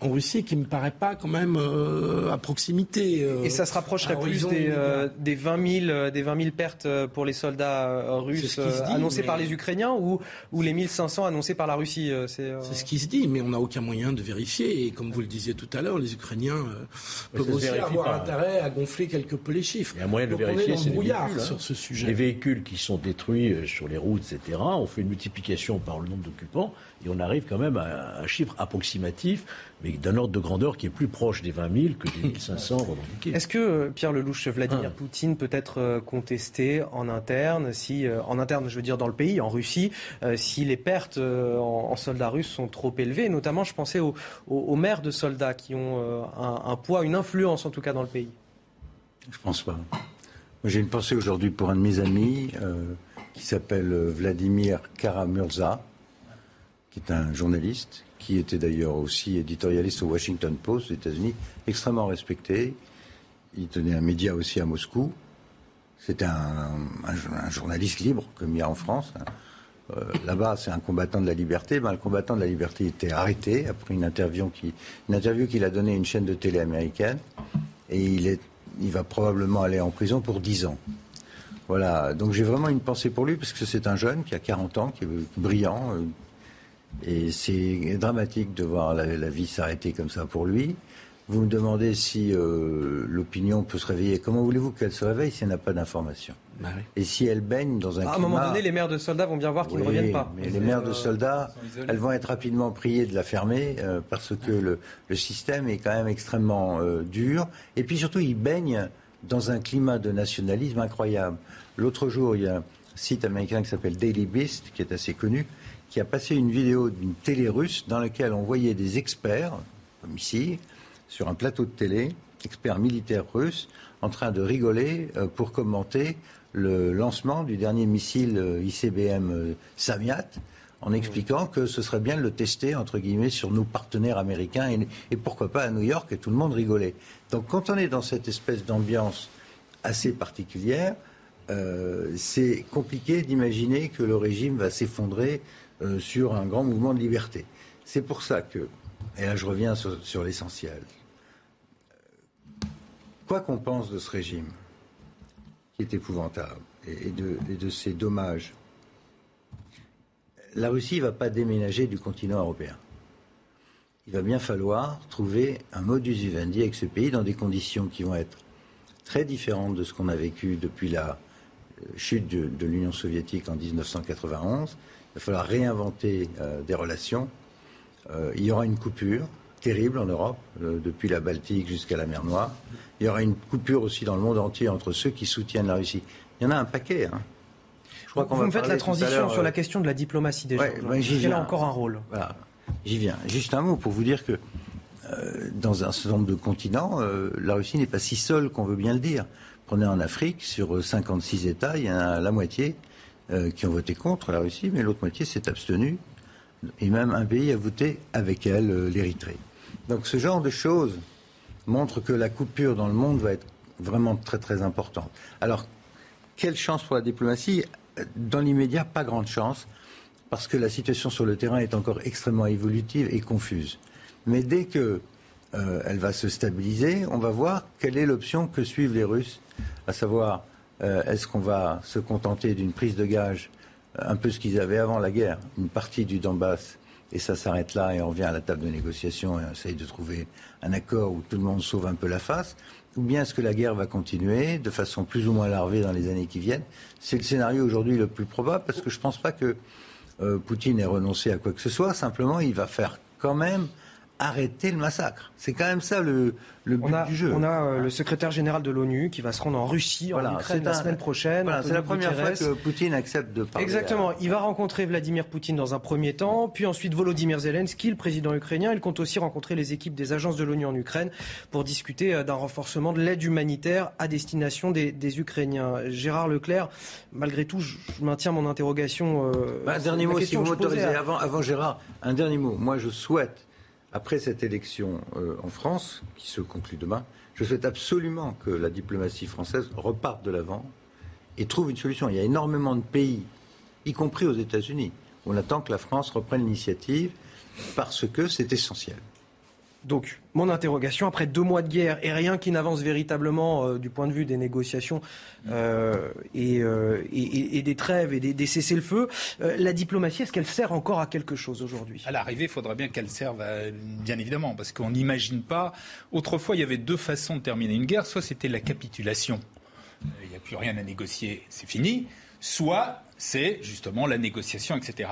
en Russie qui me paraît pas quand même euh, à proximité. Euh, et ça se rapprocherait plus des, euh, des, 20 000, des 20 000 pertes pour les soldats russes annoncées par les Ukrainiens ou, ou les 1500 annoncés par la Russie C'est ce qui se dit, mais on n'a aucun moyen de vérifier. Et comme vous le disiez tout à l'heure, les Ukrainiens peuvent aussi avoir intérêt à gonfler quelque peu les chiffres. Il y a moyen de vérifier, c'est les véhicules, sur ce sujet. Les véhicules qui sont détruits sur les routes, etc. On fait une multiplication par le nombre d'occupants et on arrive quand même à un chiffre approximatif mais d'un ordre de grandeur qui est plus proche des 20 000 que des 1500 revendiqués. Est-ce que euh, Pierre Lelouch, Vladimir ah. Poutine peut être euh, contesté en interne, si euh, en interne, je veux dire dans le pays, en Russie, si les pertes en, soldats russes sont trop élevées? Notamment, je pensais aux, aux, maires de soldats qui ont un, poids, une influence en tout cas dans le pays. Je pense pas. J'ai une pensée aujourd'hui pour un de mes amis qui s'appelle Vladimir Karamurza, qui est un journaliste qui était d'ailleurs aussi éditorialiste au Washington Post aux États-Unis, extrêmement respecté. Il tenait un média aussi à Moscou. C'était un, journaliste libre, comme il y a en France. Hein. Euh, là-bas, c'est un combattant de la liberté. Ben, le combattant de la liberté était arrêté après une interview qu'il interview qu'il a donnée à une chaîne de télé américaine. Et il, est, il va probablement aller en prison pour 10 ans. Voilà, donc j'ai vraiment une pensée pour lui, parce que c'est un jeune qui a 40 ans, qui est brillant, euh, et c'est dramatique de voir la, vie s'arrêter comme ça pour lui. Vous me demandez si euh, l'opinion peut se réveiller. Comment voulez-vous qu'elle se réveille si elle n'a pas d'informations? Bah Et si elle baigne dans un ah, À un moment donné, les mères de soldats vont bien voir qu'ils ne reviennent pas. Mais les mères de soldats, elles vont être rapidement priées de la fermer euh, parce que le, le, système est quand même extrêmement euh, dur. Et puis surtout, ils baignent dans un climat de nationalisme incroyable. L'autre jour, il y a un site américain qui s'appelle Daily Beast, qui est assez connu, qui a passé une vidéo d'une télé russe dans laquelle on voyait des experts, comme ici, sur un plateau de télé, experts militaires russes, en train de rigoler euh, pour commenter le lancement du dernier missile euh, ICBM euh, Samiat, en expliquant que ce serait bien de le tester, entre guillemets, sur nos partenaires américains et, pourquoi pas à New York, et tout le monde rigolait. Donc quand on est dans cette espèce d'ambiance assez particulière, c'est compliqué d'imaginer que le régime va s'effondrer euh, sur un grand mouvement de liberté. C'est pour ça que, et là je reviens sur, l'essentiel, quoi qu'on pense de ce régime, qui est épouvantable, et de ses dommages, la Russie ne va pas déménager du continent européen. Il va bien falloir trouver un modus vivendi avec ce pays dans des conditions qui vont être très différentes de ce qu'on a vécu depuis la euh, chute de l'Union soviétique en 1991 il va falloir réinventer euh, des relations. Euh, il y aura une coupure terrible en Europe, euh, depuis la Baltique jusqu'à la mer Noire. Il y aura une coupure aussi dans le monde entier entre ceux qui soutiennent la Russie. Il y en a un paquet. Hein. Je crois qu'on Vous me faites la transition sur la question de la diplomatie déjà. Ouais, ben, encore un rôle. Voilà. J'y viens. Juste un mot pour vous dire que dans un certain nombre de continents, la Russie n'est pas si seule qu'on veut bien le dire. Prenez en Afrique, sur 56 États, il y en a la moitié euh, qui ont voté contre la Russie, mais l'autre moitié s'est abstenue. Et même un pays a voté avec elle, euh, l'Érythrée. Donc ce genre de choses montre que la coupure dans le monde va être vraiment très très importante. Alors, quelle chance pour la diplomatie? Dans l'immédiat, pas grande chance, parce que la situation sur le terrain est encore extrêmement évolutive et confuse. Mais dès que euh, elle va se stabiliser, on va voir quelle est l'option que suivent les Russes, à savoir euh, est-ce qu'on va se contenter d'une prise de gage, un peu ce qu'ils avaient avant la guerre, une partie du Donbass et ça s'arrête là et on revient à la table de négociation et on essaye de trouver un accord où tout le monde sauve un peu la face Ou bien est-ce que la guerre va continuer de façon plus ou moins larvée dans les années qui viennent? C'est le scénario aujourd'hui le plus probable parce que je ne pense pas que Poutine ait renoncé à quoi que ce soit. Simplement, il va faire quand même arrêter le massacre. C'est quand même ça le, le but a, du jeu. On a euh, le secrétaire général de l'ONU qui va se rendre en Russie, Voilà, en Ukraine la un- semaine prochaine. Voilà, c'est la première fois que Poutine accepte de parler. Exactement. Il va rencontrer Vladimir Poutine dans un premier temps, puis ensuite Volodymyr Zelensky, le président ukrainien. Il compte aussi rencontrer les équipes des agences de l'ONU en Ukraine pour discuter euh, d'un renforcement de l'aide humanitaire à destination des, des Ukrainiens. Gérard Leclerc, malgré tout, je je maintiens mon interrogation. euh, Bah, un dernier mot, si vous m'autorisez, à- avant, avant Gérard, un dernier mot. Moi, je souhaite, après cette élection euh, en France, qui se conclut demain, je souhaite absolument que la diplomatie française reparte de l'avant et trouve une solution. Il y a énormément de pays, y compris aux États-Unis, où on attend que la France reprenne l'initiative parce que c'est essentiel. Donc, mon interrogation, après deux mois de guerre et rien qui n'avance véritablement euh, du point de vue des négociations euh, et, euh, et- des trêves et des, cessez-le-feu, la diplomatie, est-ce qu'elle sert encore à quelque chose aujourd'hui? À l'arrivée, il faudra bien qu'elle serve, bien évidemment, parce qu'on n'imagine pas. Autrefois, il y avait deux façons de terminer une guerre. Soit c'était la capitulation, il n'y a plus rien à négocier, c'est fini. Soit c'est justement la négociation, etc.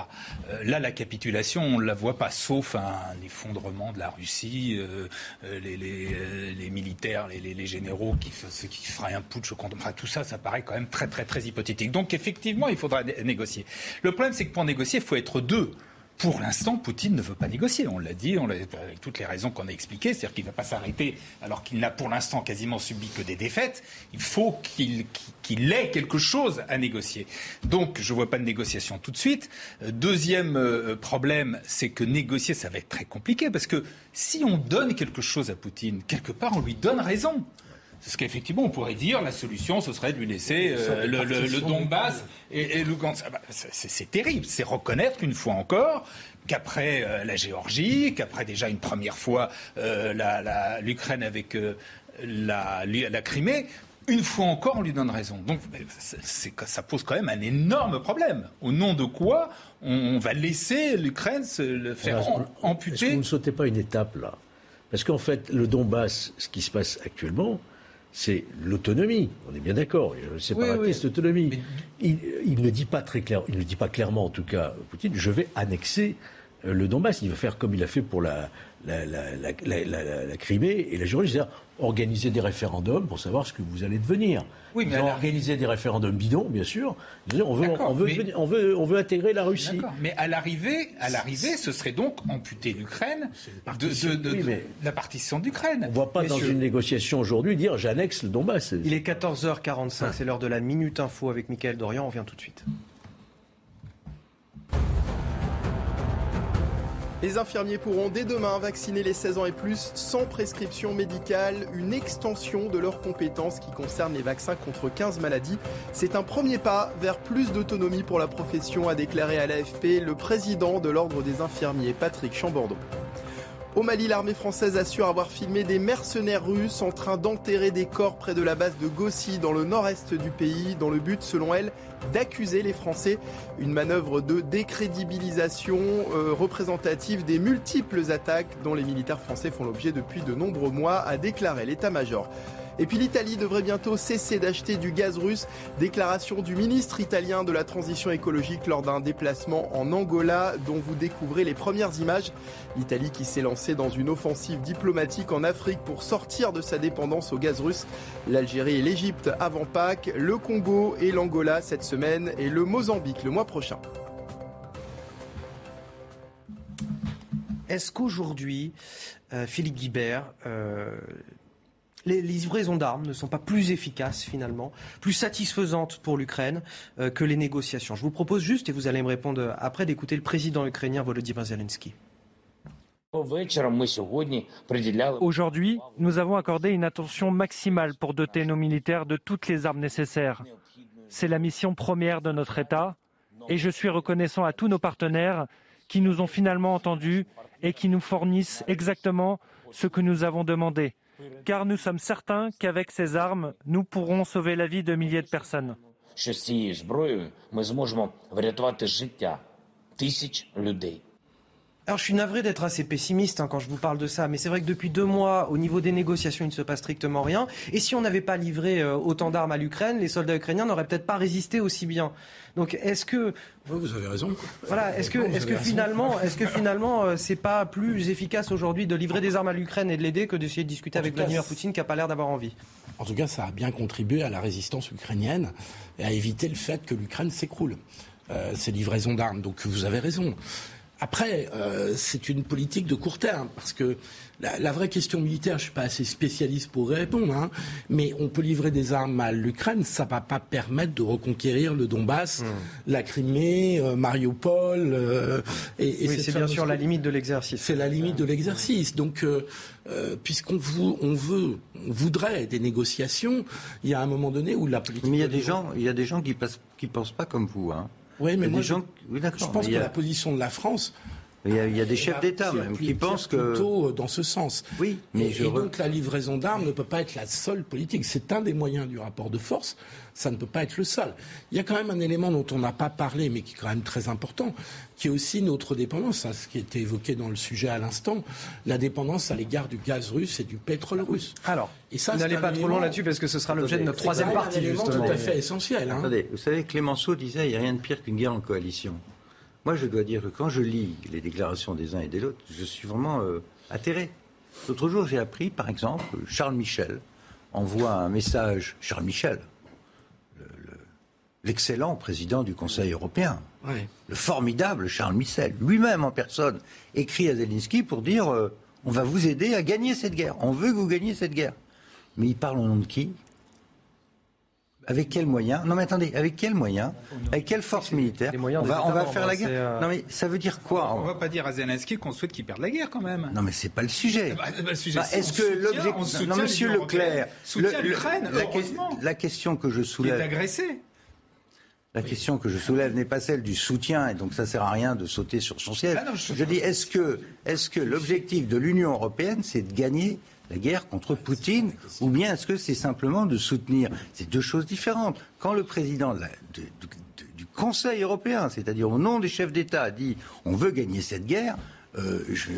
Euh, là, la capitulation, on ne la voit pas, sauf un, effondrement de la Russie, euh, euh, les, les, euh, les militaires, les, les- généraux qui, qui feraient un putsch contre. Enfin, tout ça, ça paraît quand même très, très, très hypothétique. Donc, effectivement, il faudra né- négocier. Le problème, c'est que pour négocier, il faut être deux. Pour l'instant, Poutine ne veut pas négocier. On l'a dit, on l'a, avec toutes les raisons qu'on a expliquées. C'est-à-dire qu'il ne va pas s'arrêter alors qu'il n'a pour l'instant quasiment subi que des défaites. Il faut qu'il, qu'il- ait quelque chose à négocier. Donc, je ne vois pas de négociation tout de suite. Euh, Deuxième euh, problème, c'est que négocier, ça va être très compliqué parce que si on donne quelque chose à Poutine, quelque part, on lui donne raison. Parce qu'effectivement, on pourrait dire la solution, ce serait de lui laisser euh, le, le- le Donbass et, et Lugansk. Ah bah, c'est- terrible. C'est reconnaître une fois encore qu'après euh, la Géorgie, qu'après déjà une première fois euh, la- la- l'Ukraine avec euh, la, la Crimée, une fois encore, on lui donne raison. Donc, ça pose quand même un énorme problème. Au nom de quoi on, on va laisser l'Ukraine se le faire Alors, am- Est-ce que amputer vous ne sautez pas une étape là? Parce qu'en fait, le Donbass, ce qui se passe actuellement, c'est l'autonomie. On est bien d'accord. Le séparatiste, l'autonomie. Il, il ne dit pas très clair, il ne dit pas clairement, en tout cas, Poutine, je vais annexer le Donbass. Il va faire comme il a fait pour la, la, la, la, la- la- la Crimée et la Géorgie, c'est-à-dire organiser des référendums pour savoir ce que vous allez devenir. Oui, mais Ils ont organisé des référendums bidons, bien sûr. On veut, D'accord, on, veut, mais- devenir- on, veut, on veut intégrer la Russie. Mais à l'arrivée, à l'arrivée, ce serait donc amputer l'Ukraine de, de- de- Oui, de- mais- de la partition d'Ukraine. On ne voit pas dans une négociation aujourd'hui dire j'annexe le Donbass. Il est 14h45, c'est l'heure de la Minute Info avec Mickaël Dorian, on revient tout de suite. Les infirmiers pourront dès demain vacciner les 16 ans et plus sans prescription médicale, une extension de leurs compétences qui concerne les vaccins contre 15 maladies. C'est un premier pas vers plus d'autonomie pour la profession, a déclaré à l'AFP le président de l'Ordre des infirmiers, Patrick Chambordeau. Au Mali, l'armée française assure avoir filmé des mercenaires russes en train d'enterrer des corps près de la base de Gossi dans le nord-est du pays, dans le but, selon elle, d'accuser les Français. Une manœuvre de décrédibilisation euh, représentative des multiples attaques dont les militaires français font l'objet depuis de nombreux mois, a déclaré l'état-major. Et puis l'Italie devrait bientôt cesser d'acheter du gaz russe. Déclaration du ministre italien de la transition écologique lors d'un déplacement en Angola dont vous découvrez les premières images. L'Italie qui s'est lancée dans une offensive diplomatique en Afrique pour sortir de sa dépendance au gaz russe. L'Algérie et l'Égypte avant Pâques, le Congo et l'Angola cette semaine et le Mozambique le mois prochain. Est-ce qu'aujourd'hui, euh, Philippe Guibert, euh, les, livraisons d'armes ne sont pas plus efficaces finalement, plus satisfaisantes pour l'Ukraine euh, que les négociations Je vous propose juste, et vous allez me répondre après, d'écouter le président ukrainien Volodymyr Zelensky. Aujourd'hui, nous avons accordé une attention maximale pour doter nos militaires de toutes les armes nécessaires. C'est la mission première de notre État et je suis reconnaissant à tous nos partenaires qui nous ont finalement entendus et qui nous fournissent exactement ce que nous avons demandé Car nous sommes certains qu'avec ces armes, nous pourrons sauver la vie de milliers de personnes. що з цією зброєю ми зможемо врятувати життя тисяч людей. Alors je suis navré d'être assez pessimiste hein, quand je vous parle de ça, mais c'est vrai que depuis deux mois, au niveau des négociations, il ne se passe strictement rien. Et si on n'avait pas livré euh, autant d'armes à l'Ukraine, les soldats ukrainiens n'auraient peut-être pas résisté aussi bien. Donc est-ce que vous avez raison. Voilà, est-ce que, finalement, est-ce que finalement, euh, c'est pas plus efficace aujourd'hui de livrer des armes à l'Ukraine et de l'aider que d'essayer de discuter avec Vladimir Poutine qui a pas l'air d'avoir envie? En tout cas, ça a bien contribué à la résistance ukrainienne et à éviter le fait que l'Ukraine s'écroule. Euh, ces livraisons d'armes. Donc vous avez raison. Après, euh, c'est une politique de court terme, parce que la, vraie question militaire, je suis pas assez spécialiste pour y répondre, hein, mais on peut livrer des armes à l'Ukraine, ça va pas permettre de reconquérir le Donbass, hmm. la Crimée, euh, Mariupol. Euh, et, et c'est bien sûr la limite de l'exercice. C'est la limite de l'exercice. Donc, puisqu'on on veut, on voudrait des négociations, il y a un moment donné où la politique. Mais il y a des gens, il y a des gens qui, passent, qui pensent pas comme vous, hein. Oui, mais moi, je, pense que la position de la France. Il y, a, des chefs d'État même qui pensent que plutôt dans ce sens. Oui, mais et, donc la livraison d'armes ne peut pas être la seule politique. C'est un des moyens du rapport de force. Ça ne peut pas être le seul. Il y a quand même un élément dont on n'a pas parlé, mais qui est quand même très important, qui est aussi notre dépendance, ce qui était évoqué dans le sujet à l'instant, la dépendance à l'égard du gaz russe et du pétrole russe. Alors, et ça, n'allez pas trop loin là-dessus parce que ce sera l'objet de notre troisième partie. C'est tout à fait essentiel. Hein. Attendez, vous savez, Clémenceau disait il n'y a rien de pire qu'une guerre en coalition. Moi, je dois dire que quand je lis les déclarations des uns et des autres, je suis vraiment euh, atterré. L'autre jour, j'ai appris, par exemple, Charles Michel envoie un message. Charles Michel, l'excellent président du Conseil européen, le formidable Charles Michel, lui-même en personne, écrit à Zelensky pour dire euh, on va vous aider à gagner cette guerre. On veut que vous gagniez cette guerre. Mais il parle au nom de qui? Avec quels moyens? Non mais attendez, avec quels moyens? Avec quelle force militaire? On va, on va faire la guerre euh, Non mais ça veut dire quoi On ne va pas dire à Zelensky qu'on souhaite qu'il perde la guerre quand même. Non mais c'est pas le sujet. Bah, bah, bah, est-ce que l'objectif Non monsieur Leclerc, la, question que je soulève. Qui est agressé. La question que je soulève n'est pas celle du soutien, et donc ça sert à rien de sauter sur son siège. Ah je... je... dis, est-ce que, est-ce que l'objectif de l'Union européenne, c'est de gagner la guerre contre Poutine ou bien est-ce que c'est simplement de soutenir C'est deux choses différentes? Quand le président du Conseil européen, c'est-à-dire au nom des chefs d'État, dit on veut gagner cette guerre, euh, je,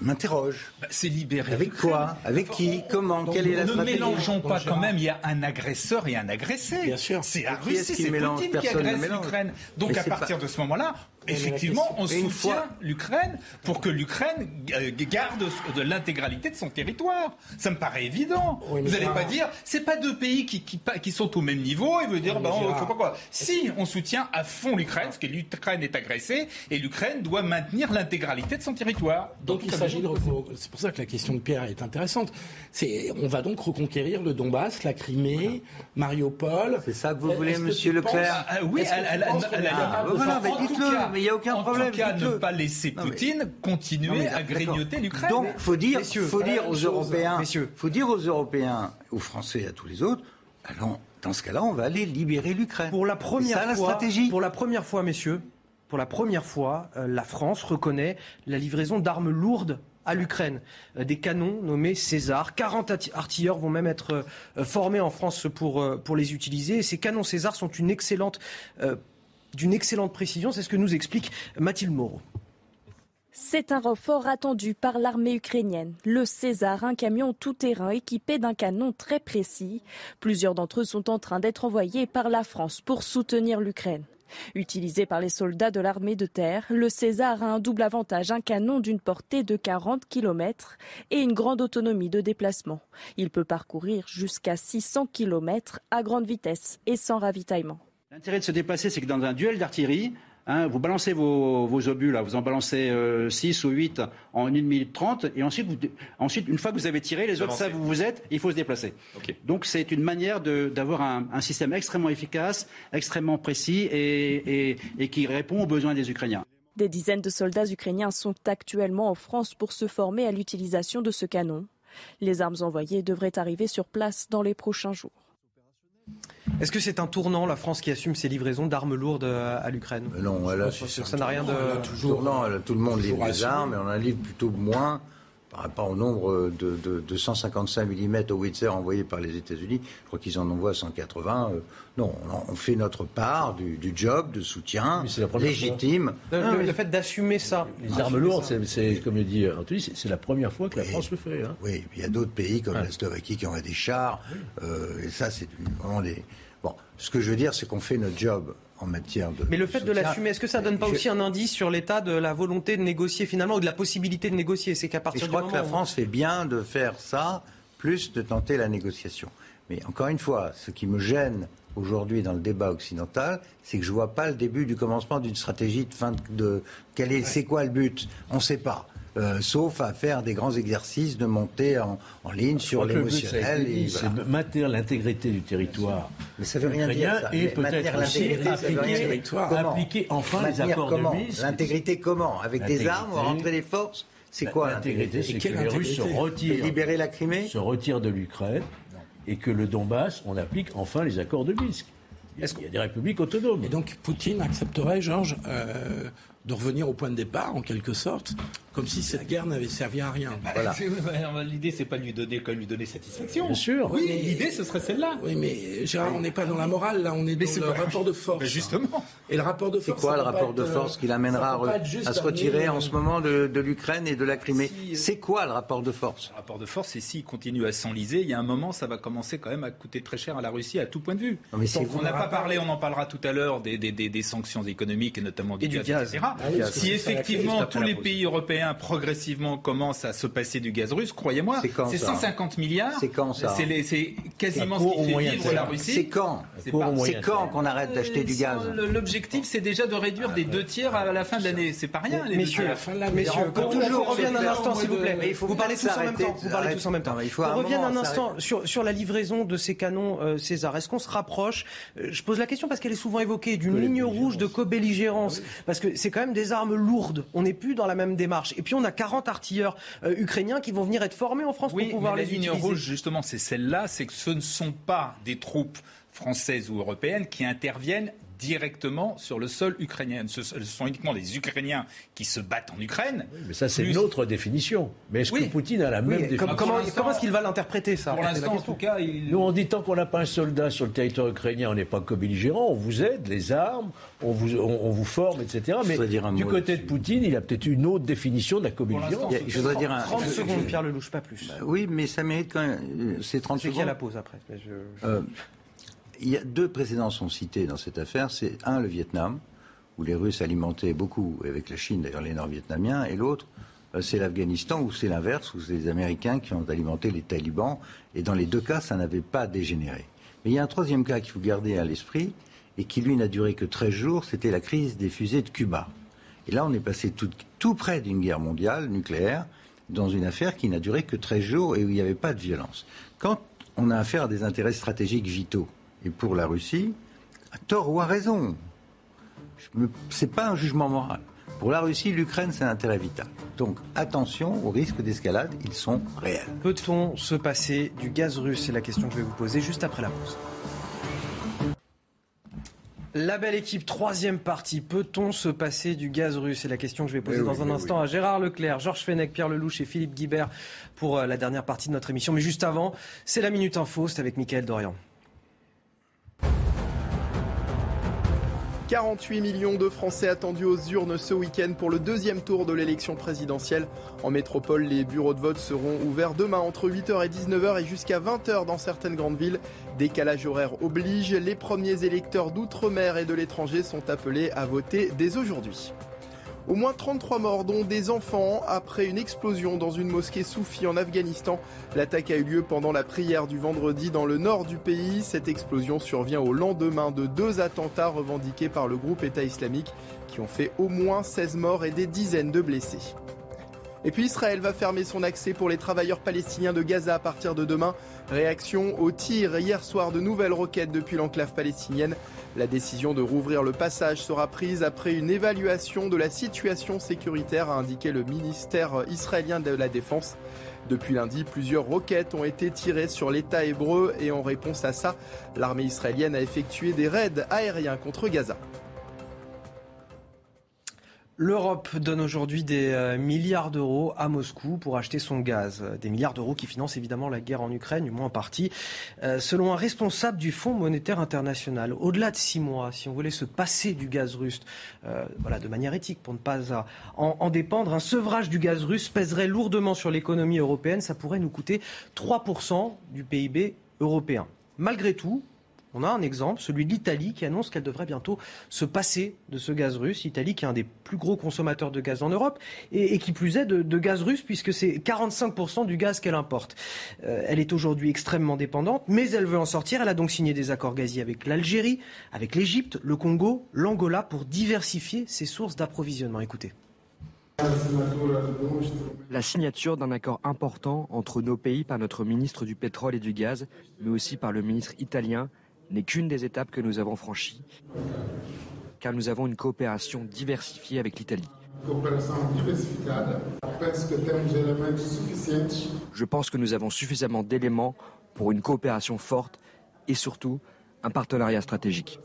m'interroge. Bah, c'est libéré. Avec quoi Avec qui Comment Quelle est la stratégie Ne mélangeons pas quand même, il y a un agresseur et un agressé. Bien sûr. C'est la Russie, c'est Poutine qui agresse l'Ukraine. Donc à partir de ce moment-là, effectivement, on soutient l'Ukraine pour que l'Ukraine euh, garde de l'intégralité de son territoire. Ça me paraît évident. vous n'allez pas dire, c'est pas deux pays qui, qui, qui, sont au même niveau et vous dire, bah, on, faut pas quoi. Si on soutient à fond l'Ukraine, parce que l'Ukraine est agressée et l'Ukraine doit maintenir l'intégralité de son territoire. Donc, il s'agit de c'est pour ça que la question de Pierre est intéressante. C'est on va donc reconquérir le Donbass, la Crimée, Mariupol. C'est ça que vous voulez, Monsieur Leclerc? Ah, Oui, elle, a dites-le mais il n'y a aucun problème. En tout cas, ne pas laisser Poutine continuer à grignoter l'Ukraine. Donc, faut dire, faut dire aux Européens, faut dire aux Européens, aux Français, et à tous les autres, allons, dans ce cas-là, on va aller libérer l'Ukraine. Pour la première fois, la stratégie. Pour la première fois, messieurs, pour la première fois, euh, la France reconnaît la livraison d'armes lourdes à l'Ukraine. Euh, des canons nommés César. 40 artilleurs vont même être euh, formés en France pour, pour les utiliser. Et ces canons César sont une excellente d'une excellente précision. C'est ce que nous explique Mathilde Moreau. C'est un renfort attendu par l'armée ukrainienne. Le César, un camion tout-terrain équipé d'un canon très précis. Plusieurs d'entre eux sont en train d'être envoyés par la France pour soutenir l'Ukraine. Utilisé par les soldats de l'armée de terre, le César a un double avantage, un canon d'une portée de 40 km et une grande autonomie de déplacement. Il peut parcourir jusqu'à 600 km à grande vitesse et sans ravitaillement. L'intérêt de se déplacer, c'est que dans un duel d'artillerie, hein, vous balancez vos, obus, là, vous en balancez 6 euh, ou 8 en 1 minute 30, et ensuite, ensuite, une fois que vous avez tiré, les autres savent où vous êtes, il faut se déplacer. Donc c'est une manière d'avoir un, système extrêmement efficace, extrêmement précis et, et qui répond aux besoins des Ukrainiens. Des dizaines de soldats ukrainiens sont actuellement en France pour se former à l'utilisation de ce canon. Les armes envoyées devraient arriver sur place dans les prochains jours. Est-ce que c'est un tournant, la France qui assume ses livraisons d'armes lourdes à l'Ukraine? Non, elle a, ça n'a rien de. toujours, non, tout le monde livre des armes, et on en livre plutôt moins par rapport au nombre de, de, 155 mm au Witzer envoyés par les États-Unis. Je crois qu'ils en envoient 180. Euh, non, on, fait notre part du, job de soutien légitime. Le, fait d'assumer ça. Les armes lourdes, c'est comme le dit Anthony, c'est la première fois que la France le fait. Hein. Oui, il y a d'autres pays comme la Slovaquie qui ont des chars. Euh, et ça, c'est vraiment des. Bon, ce que je veux dire, c'est qu'on fait notre job en matière de. Mais le fait de l'assumer, est-ce que ça donne pas aussi un indice sur l'état de la volonté de négocier finalement ou de la possibilité de négocier? C'est qu'à partir je crois que la France fait bien de faire ça, plus de tenter la négociation. Mais encore une fois, ce qui me gêne aujourd'hui dans le débat occidental, c'est que je ne vois pas le début du commencement d'une stratégie de fin de. Quel est, c'est quoi le but? On ne sait pas. Euh, sauf à faire des grands exercices de montée en, ligne sur l'émotionnel. C'est maintenir l'intégrité du territoire. Mais ça veut rien dire. Ça. Et peut-être aussi appliquer, enfin les accords de Minsk. L'intégrité comment Avec des armes ou rentrer les forces c'est quoi l'intégrité C'est que les Russes se retirent, libérer la Crimée se retirent de l'Ukraine et que le Donbass, on applique enfin les accords de Minsk. Il y a des républiques autonomes. Et donc Poutine accepterait, Georges, euh, de revenir au point de départ, en quelque sorte, comme si cette guerre n'avait servi à rien. Bah, voilà. L'idée, c'est pas de lui donner, comme lui donner satisfaction. Bien sûr. Oui, l'idée, ce serait celle-là. Oui, mais Gérard, on n'est pas dans la morale, là, on est dans le rapport de force. Mais justement. Et le rapport de force. C'est quoi le rapport de force qui l'amènera à, se retirer en ce moment de, l'Ukraine et de la Crimée C'est quoi le rapport de force Le rapport de force, c'est s'il continue à s'enliser, il y a un moment, ça va commencer quand même à coûter très cher à la Russie à tout point de vue. mais on n'a pas parlé, on en parlera tout à l'heure, des, des, sanctions économiques et notamment du, gaz, etc. Ah si effectivement tous les pays européens progressivement commencent à se passer du gaz russe, croyez-moi, c'est 150 milliards. C'est quand ça C'est quasiment ce qui fait vivre la Russie. C'est quand C'est quand qu'on arrête d'acheter du gaz L'objectif, c'est déjà de réduire des deux tiers à la fin de l'année. C'est pas rien. Les messieurs, messieurs, qu'on toujours un instant, s'il vous plaît. Vous parlez tous en même temps. Vous parlez tous en même temps. On revienne un instant sur la livraison de ces canons euh, César. Est-ce qu'on se rapproche? Euh, Je pose la question parce qu'elle est souvent évoquée d'une ligne rouge de co-belligérance, parce que c'est quand même des armes lourdes. On n'est plus dans la même démarche. Et puis on a 40 artilleurs euh, ukrainiens qui vont venir être formés en France pour pouvoir les la ligne rouge, justement, c'est celle-là, c'est que ce ne sont pas des troupes françaises ou européennes qui interviennent directement sur le sol ukrainien. Ce, sont uniquement les Ukrainiens qui se battent en Ukraine. mais ça, c'est une autre définition. Mais est-ce que Poutine a la même définition Comment, est-ce qu'il va l'interpréter, ça? Pour l'instant, en tout cas, il... Nous, on dit tant qu'on n'a pas un soldat sur le territoire ukrainien, on n'est pas co-belligérant, on vous aide, les armes, on vous, on, vous forme, etc. Mais du côté de Poutine, il a peut-être une autre définition de la co-belligérance. Je voudrais dire un... 30 secondes, Pierre Lelouch, pas plus. Bah oui, mais ça mérite quand même... Euh, c'est 30 secondes. C'est qui la pause après euh, il y a deux précédents sont cités dans cette affaire. C'est un, le Vietnam, où les Russes alimentaient beaucoup, avec la Chine d'ailleurs, les Nord-Vietnamiens, et l'autre, euh, c'est l'Afghanistan, où c'est l'inverse, où c'est les Américains qui ont alimenté les talibans. Et dans les deux cas, ça n'avait pas dégénéré. Mais il y a un troisième cas qu'il faut garder à l'esprit, et qui, lui, n'a duré que 13 jours, c'était la crise des fusées de Cuba. Et là, on est passé tout, tout près d'une guerre mondiale nucléaire, dans une affaire qui n'a duré que 13 jours et où il n'y avait pas de violence. Quand on a affaire à des intérêts stratégiques vitaux, et pour la Russie, à tort ou à raison. Ce n'est pas un jugement moral. Pour la Russie, l'Ukraine, c'est un intérêt vital. Donc attention aux risques d'escalade, ils sont réels. Peut-on se passer du gaz russe? C'est la question que je vais vous poser juste après la pause. La belle équipe, troisième partie. Peut-on se passer du gaz russe? C'est la question que je vais poser dans un instant à Gérard Leclerc, Georges Fenech, Pierre Lelouch et Philippe Guibert pour euh, la dernière partie de notre émission. Mais juste avant, c'est la Minute Info, c'est avec Mickaël Dorian. 48 millions de Français attendus aux urnes ce week-end pour le deuxième tour de l'élection présidentielle. En métropole, les bureaux de vote seront ouverts demain entre 8h et 19h et jusqu'à 20h dans certaines grandes villes. Décalage horaire oblige, les premiers électeurs d'outre-mer et de l'étranger sont appelés à voter dès aujourd'hui. Au moins 33 morts, dont des enfants, après une explosion dans une mosquée soufie en Afghanistan. L'attaque a eu lieu pendant la prière du vendredi dans le nord du pays. Cette explosion survient au lendemain de deux attentats revendiqués par le groupe État islamique qui ont fait au moins 16 morts et des dizaines de blessés. Et puis Israël va fermer son accès pour les travailleurs palestiniens de Gaza à partir de demain. Réaction au tir hier soir de nouvelles roquettes depuis l'enclave palestinienne. La décision de rouvrir le passage sera prise après une évaluation de la situation sécuritaire, a indiqué le ministère israélien de la Défense. Depuis lundi, plusieurs roquettes ont été tirées sur l'État hébreu et en réponse à ça, l'armée israélienne a effectué des raids aériens contre Gaza. L'Europe donne aujourd'hui des euh, milliards d'euros à Moscou pour acheter son gaz. Des milliards d'euros qui financent évidemment la guerre en Ukraine, du moins en partie. Euh, selon un responsable du Fonds monétaire international, au-delà de six mois, si on voulait se passer du gaz russe, euh, de manière éthique, pour ne pas en, en, dépendre, un sevrage du gaz russe pèserait lourdement sur l'économie européenne. Ça pourrait nous coûter 3% du PIB européen. Malgré tout, on a un exemple, celui de l'Italie, qui annonce qu'elle devrait bientôt se passer de ce gaz russe. L'Italie, qui est un des plus gros consommateurs de gaz en Europe, et, qui plus est de, gaz russe, puisque c'est 45% du gaz qu'elle importe. Euh, elle est aujourd'hui extrêmement dépendante, mais elle veut en sortir. Elle a donc signé des accords gaziers avec l'Algérie, avec l'Égypte, le Congo, l'Angola, pour diversifier ses sources d'approvisionnement. Écoutez. La signature d'un accord important entre nos pays par notre ministre du pétrole et du gaz, mais aussi par le ministre italien, n'est qu'une des étapes que nous avons franchies, car nous avons une coopération diversifiée avec l'Italie. Je pense que nous avons suffisamment d'éléments pour une coopération forte et surtout un partenariat stratégique.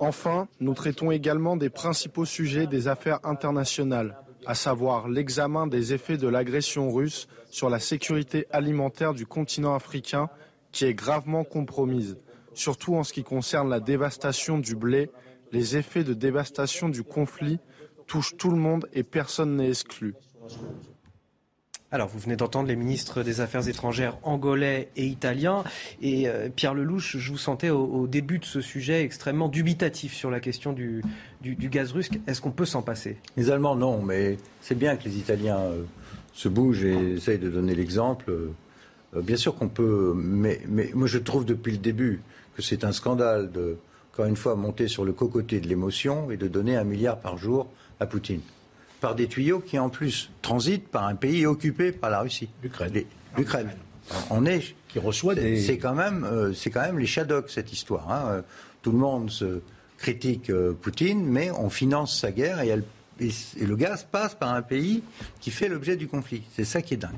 Enfin, nous traitons également des principaux sujets des affaires internationales, à savoir l'examen des effets de l'agression russe sur la sécurité alimentaire du continent africain qui est gravement compromise, surtout en ce qui concerne la dévastation du blé. Les effets de dévastation du conflit touchent tout le monde et personne n'est exclu. Alors, vous venez d'entendre les ministres des Affaires étrangères angolais et italiens. Et euh, Pierre Lelouch, je vous sentais au, début de ce sujet extrêmement dubitatif sur la question du, gaz russe. Est-ce qu'on peut s'en passer? Les Allemands, non, mais c'est bien que les Italiens euh, se bougent et essayent de donner l'exemple. Euh, bien sûr qu'on peut, mais, mais, moi je trouve depuis le début que c'est un scandale de, encore une fois, monter sur le cocotier de l'émotion et de donner un milliard par jour à Poutine par des tuyaux qui en plus transitent par un pays occupé par la Russie. L'Ukraine. L'Ukraine. On est qui reçoit des. C'est quand même, euh, c'est quand même les Shadoks cette histoire. Hein. Euh, tout le monde se critique Poutine, mais on finance sa guerre et, le gaz passe par un pays qui fait l'objet du conflit. C'est ça qui est dingue.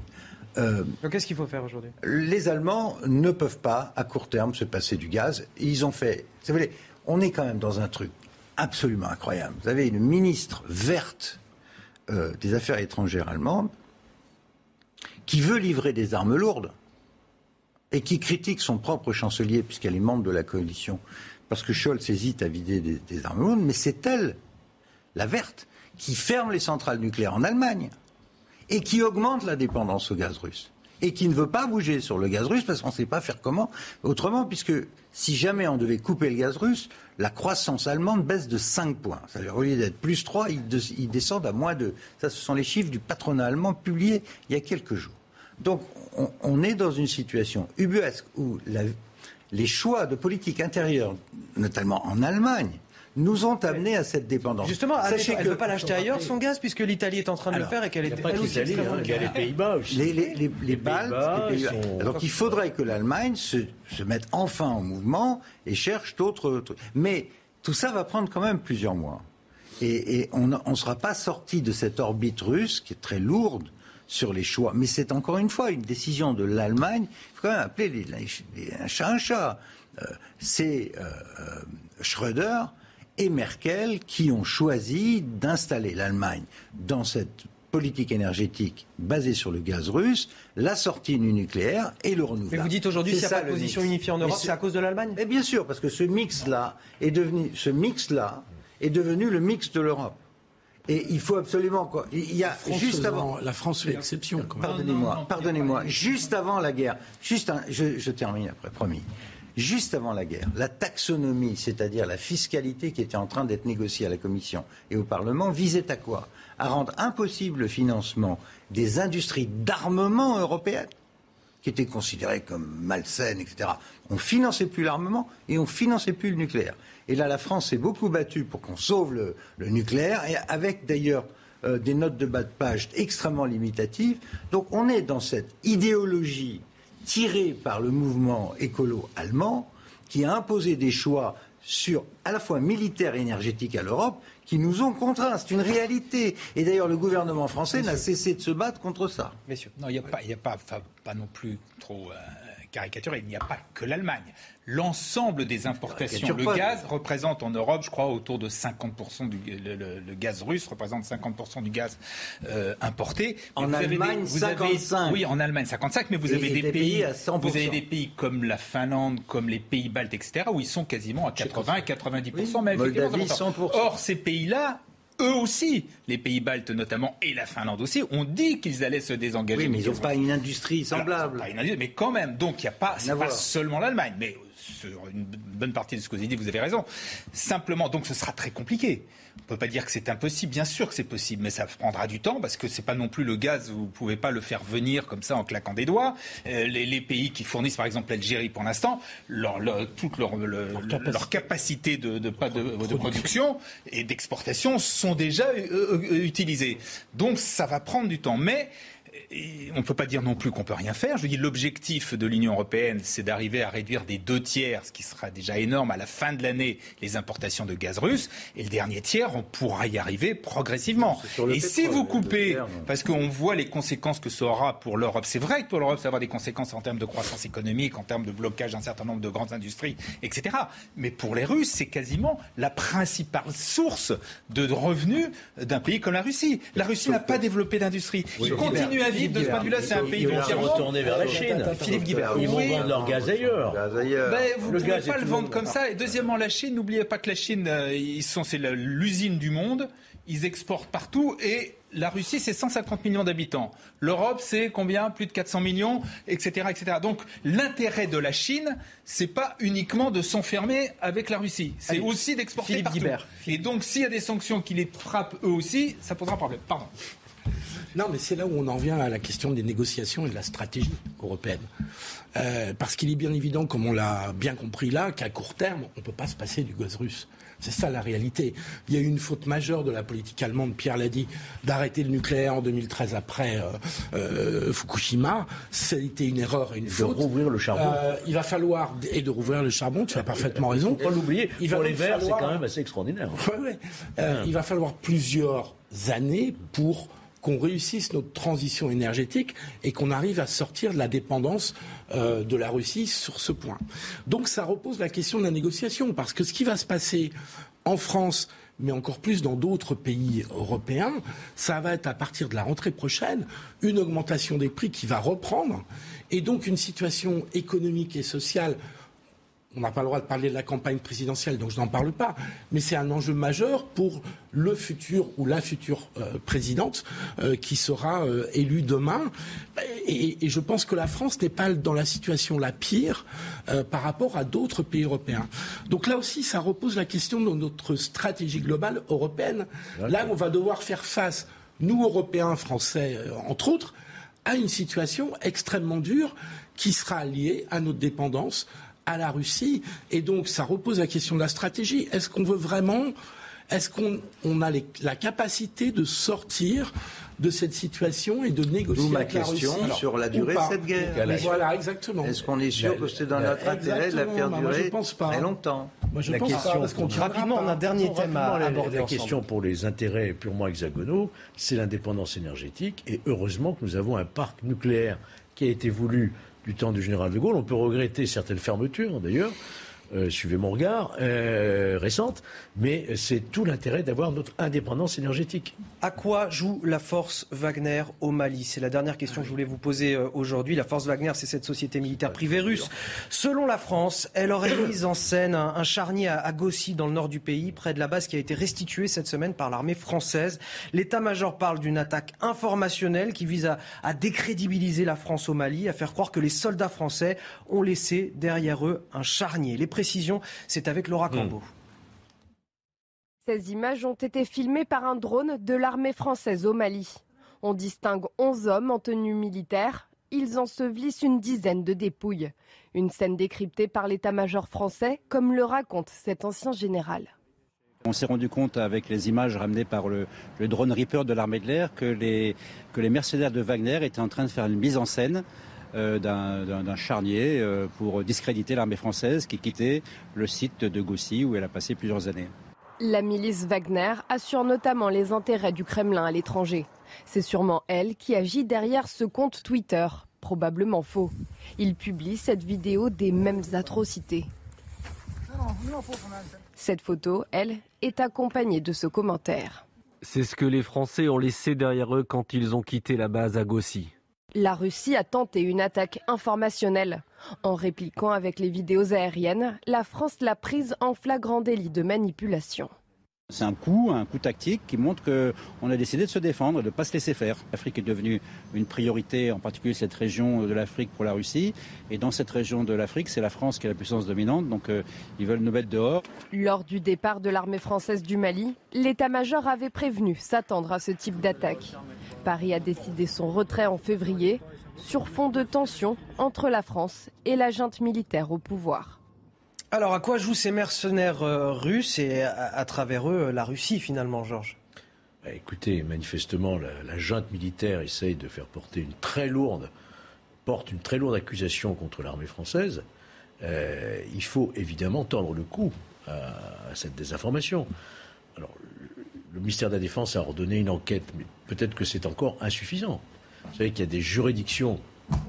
Donc qu'est-ce qu'il faut faire aujourd'hui? Les Allemands ne peuvent pas, à court terme, se passer du gaz. Ils ont fait. Vous savez, on est quand même dans un truc absolument incroyable. Vous avez une ministre verte euh, des Affaires étrangères allemande qui veut livrer des armes lourdes et qui critique son propre chancelier, puisqu'elle est membre de la coalition, parce que Scholz hésite à vider des, armes lourdes, mais c'est elle, la verte, qui ferme les centrales nucléaires en Allemagne et qui augmente la dépendance au gaz russe et qui ne veut pas bouger sur le gaz russe parce qu'on ne sait pas faire comment autrement, puisque si jamais on devait couper le gaz russe, la croissance allemande baisse de 5 points. Ça veut dire, au lieu d'être plus 3, ils, descendent à moins 2. Ça, ce sont les chiffres du patronat allemand publiés il y a quelques jours. Donc, on, est dans une situation ubuesque où les choix de politique intérieure, notamment en Allemagne, nous ont amenés à cette dépendance. Justement, elle ne veut pas l'acheter ailleurs, son gaz, puisque l'Italie est en train de le faire et qu'elle est elle aussi hein, Il y a les Pays-Bas aussi. Les, les, les, les Baltes, Donc il faudrait que l'Allemagne se, se, mette enfin en mouvement et cherche d'autres trucs. Mais tout ça va prendre quand même plusieurs mois. Et, et on ne sera pas sorti de cette orbite russe qui est très lourde sur les choix. Mais c'est encore une fois une décision de l'Allemagne. Il faut quand même appeler un chat un chat. Euh, c'est euh, euh Schröder et Merkel qui ont choisi d'installer l'Allemagne dans cette politique énergétique basée sur le gaz russe, la sortie du nucléaire et le renouvelable. Mais vous dites aujourd'hui s'il n'y a pas de position unifiée en Europe, c'est à cause de l'Allemagne Mais bien sûr, parce que ce mix-là est devenu, ce mix-là est devenu le mix de l'Europe. Et il faut absolument quoi. Il y a juste avant la France fait exception. Pardonnez-moi, pardonnez-moi. Juste avant la guerre, juste je, je termine après, promis juste avant la guerre, la taxonomie, c'est-à-dire la fiscalité qui était en train d'être négociée à la Commission et au Parlement, visait à quoi? À rendre impossible le financement des industries d'armement européennes, qui étaient considérées comme malsaines, etc. On finançait plus l'armement et on finançait plus le nucléaire. Et là, la France s'est beaucoup battue pour qu'on sauve le, nucléaire, et avec d'ailleurs euh, des notes de bas de page extrêmement limitatives. Donc on est dans cette idéologie tiré par le mouvement écolo allemand qui a imposé des choix sur à la fois militaire et énergétique à l'Europe qui nous ont contraints. C'est une réalité. Et d'ailleurs, le gouvernement français n'a cessé de se battre contre ça. Messieurs. Non, il n'y a, pas, a pas, pas, non plus trop euh, caricature, il n'y a pas que l'Allemagne. L'ensemble des importations, le gaz représente en Europe, je crois, autour de 50% du le, gaz russe représente 50% du gaz euh, importé. En Allemagne, 55. oui, en Allemagne 55, mais vous avez des, pays, vous avez des pays comme la Finlande, comme les pays baltes, etc., où ils sont quasiment à 80 et 90%. mais Moldavie, 100%. Or, ces pays-là eux aussi, les pays baltes notamment et la Finlande aussi, ont dit qu'ils allaient se désengager. Oui, mais ils n'ont pas une industrie semblable. pas une industrie, mais quand même. Donc il n'y a pas, seulement l'Allemagne, mais sur une bonne partie de ce que vous avez dit, vous avez raison. Simplement, donc ce sera très compliqué. On ne peut pas dire que c'est impossible. Bien sûr que c'est possible, mais ça prendra du temps parce que c'est pas non plus le gaz. Vous ne pouvez pas le faire venir comme ça en claquant des doigts. Euh, les, pays qui fournissent, par exemple l'Algérie pour l'instant, leur, toute leur, leur, capacité, de, de, de, production et d'exportation sont déjà euh, euh, utilisées. Donc ça va prendre du temps. Mais on ne peut pas dire non plus qu'on peut rien faire. Je dis l'objectif de l'Union européenne, c'est d'arriver à réduire des deux tiers, ce qui sera déjà énorme à la fin de l'année, les importations de gaz russe. Et le dernier tiers, on pourra y arriver progressivement. Et si vous coupez, parce qu'on voit les conséquences que ça aura pour l'Europe, c'est vrai que pour l'Europe, ça va avoir des conséquences en termes de croissance économique, en termes de blocage d'un certain nombre de grandes industries, etc. Mais pour les Russes, c'est quasiment la principale source de revenus d'un pays comme la Russie. La Russie n'a pas développé d'industrie. À vivre de ce point de vue-là, c'est un pays vont retourner vers la Chine. Philippe Guibert. Ils vont vendre leur gaz ailleurs. Ben, vous ne pouvez pas le vendre comme ça. Et deuxièmement, la Chine, n'oubliez pas que la Chine, euh, ils sont, c'est l'usine du monde. Ils exportent partout et la Russie, c'est 150 millions d'habitants. L'Europe, c'est combien? Plus de 400 millions, etc., etc. Donc, l'intérêt de la Chine, c'est pas uniquement de s'enfermer avec la Russie, c'est aussi d'exporter partout. Guibert. Et donc, s'il y a des sanctions qui les frappent eux aussi, ça posera problème. Pardon. Non, mais c'est là où on en vient à la question des négociations et de la stratégie européenne. Euh, parce qu'il est bien évident, comme on l'a bien compris là, qu'à court terme, on ne peut pas se passer du gaz russe. C'est ça la réalité. Il y a eu une faute majeure de la politique allemande, Pierre l'a dit, d'arrêter le nucléaire en 2013 après euh, euh, Fukushima. Été une erreur et une faute. De rouvrir le charbon. il va falloir, et de rouvrir le charbon, tu as parfaitement raison. Faut pas l'oublier. Pour les Verts, c'est quand même assez extraordinaire. Il va falloir plusieurs années pour qu'on réussisse notre transition énergétique et qu'on arrive à sortir de la dépendance euh, de la Russie sur ce point. Donc ça repose la question de la négociation, parce que ce qui va se passer en France, mais encore plus dans d'autres pays européens, ça va être à partir de la rentrée prochaine une augmentation des prix qui va reprendre, et donc une situation économique et sociale on n'a pas le droit de parler de la campagne présidentielle, donc je n'en parle pas, mais c'est un enjeu majeur pour le futur ou la future euh, présidente euh, qui sera euh, élue demain. Et, je pense que la France n'est pas dans la situation la pire par rapport à d'autres pays européens. Donc là aussi, ça repose la question de notre stratégie globale européenne. Là, on va devoir faire face, nous, Européens, Français, entre autres, à une situation extrêmement dure qui sera liée à notre dépendance à la Russie. Et donc, ça repose la question de la stratégie. Est-ce qu'on veut vraiment, est-ce qu'on a la capacité de sortir de cette situation et de négocier ma avec la Russie sur la durée de cette guerre. voilà, exactement. Est-ce qu'on est sûr que c'est dans notre intérêt de la faire durer moi, je pense pas. très longtemps moi, je la pense question, pas, parce qu'on rapidement, on a un dernier thème à aborder La question pour les intérêts purement hexagonaux, c'est l'indépendance énergétique. Et heureusement que nous avons un parc nucléaire qui a été voulu du temps du général de Gaulle. On peut regretter certaines fermetures, d'ailleurs, euh, suivez mon regard, euh, récente, mais c'est tout l'intérêt d'avoir notre indépendance énergétique. À quoi joue la force Wagner au Mali? C'est la dernière question que je voulais vous poser euh, aujourd'hui. La force Wagner, c'est cette société militaire privée russe. Selon la France, elle aurait [coughs] mis en scène un, charnier à, Gossi, dans le nord du pays, près de la base qui a été restituée cette semaine par l'armée française. L'état-major parle d'une attaque informationnelle qui vise à, décrédibiliser la France au Mali, à faire croire que les soldats français ont laissé derrière eux un charnier c'est avec Laura hmm. Ces images ont été filmées par un drone de l'armée française au Mali. On distingue 11 hommes en tenue militaire. Ils ensevelissent une dizaine de dépouilles. Une scène décryptée par l'état-major français, comme le raconte cet ancien général. On s'est rendu compte avec les images ramenées par le, drone Reaper de l'armée de l'air que les, que les mercenaires de Wagner étaient en train de faire une mise en scène euh, d'un charnier euh, pour discréditer l'armée française qui quittait le site de Goussy où elle a passé plusieurs années. La milice Wagner assure notamment les intérêts du Kremlin à l'étranger. C'est sûrement elle qui agit derrière ce compte Twitter. probablement faux. Il publie cette vidéo des mêmes atrocités. Cette photo, elle, est accompagnée de ce commentaire. C'est ce que les Français ont laissé derrière eux quand ils ont quitté la base à Gossi. La Russie a tenté une attaque informationnelle. En répliquant avec les vidéos aériennes, la France l'a prise en flagrant délit de manipulation. C'est un coup, un coup tactique qui montre qu'on a décidé de se défendre et de ne pas se laisser faire. L'Afrique est devenue une priorité, en particulier cette région de l'Afrique pour la Russie. Et dans cette région de l'Afrique, c'est la France qui est la puissance dominante, donc euh, ils veulent nous mettre dehors. Lors du départ de l'armée française du Mali, l'état-major avait prévenu s'attendre à ce type d'attaque. Paris a décidé son retrait en février sur fond de tension entre la France et la junte militaire au pouvoir. Alors, à quoi jouent ces mercenaires euh, russes et à, travers eux la Russie finalement, Georges? Bah, Écoutez, manifestement, la, junte militaire essaye de faire porter une très lourde, porte une très lourde accusation contre l'armée française. Euh, il faut évidemment tendre le cou à, cette désinformation. Alors, le ministère de la Défense a ordonné une enquête, mais peut-être que c'est encore insuffisant. Vous savez qu'il y a des juridictions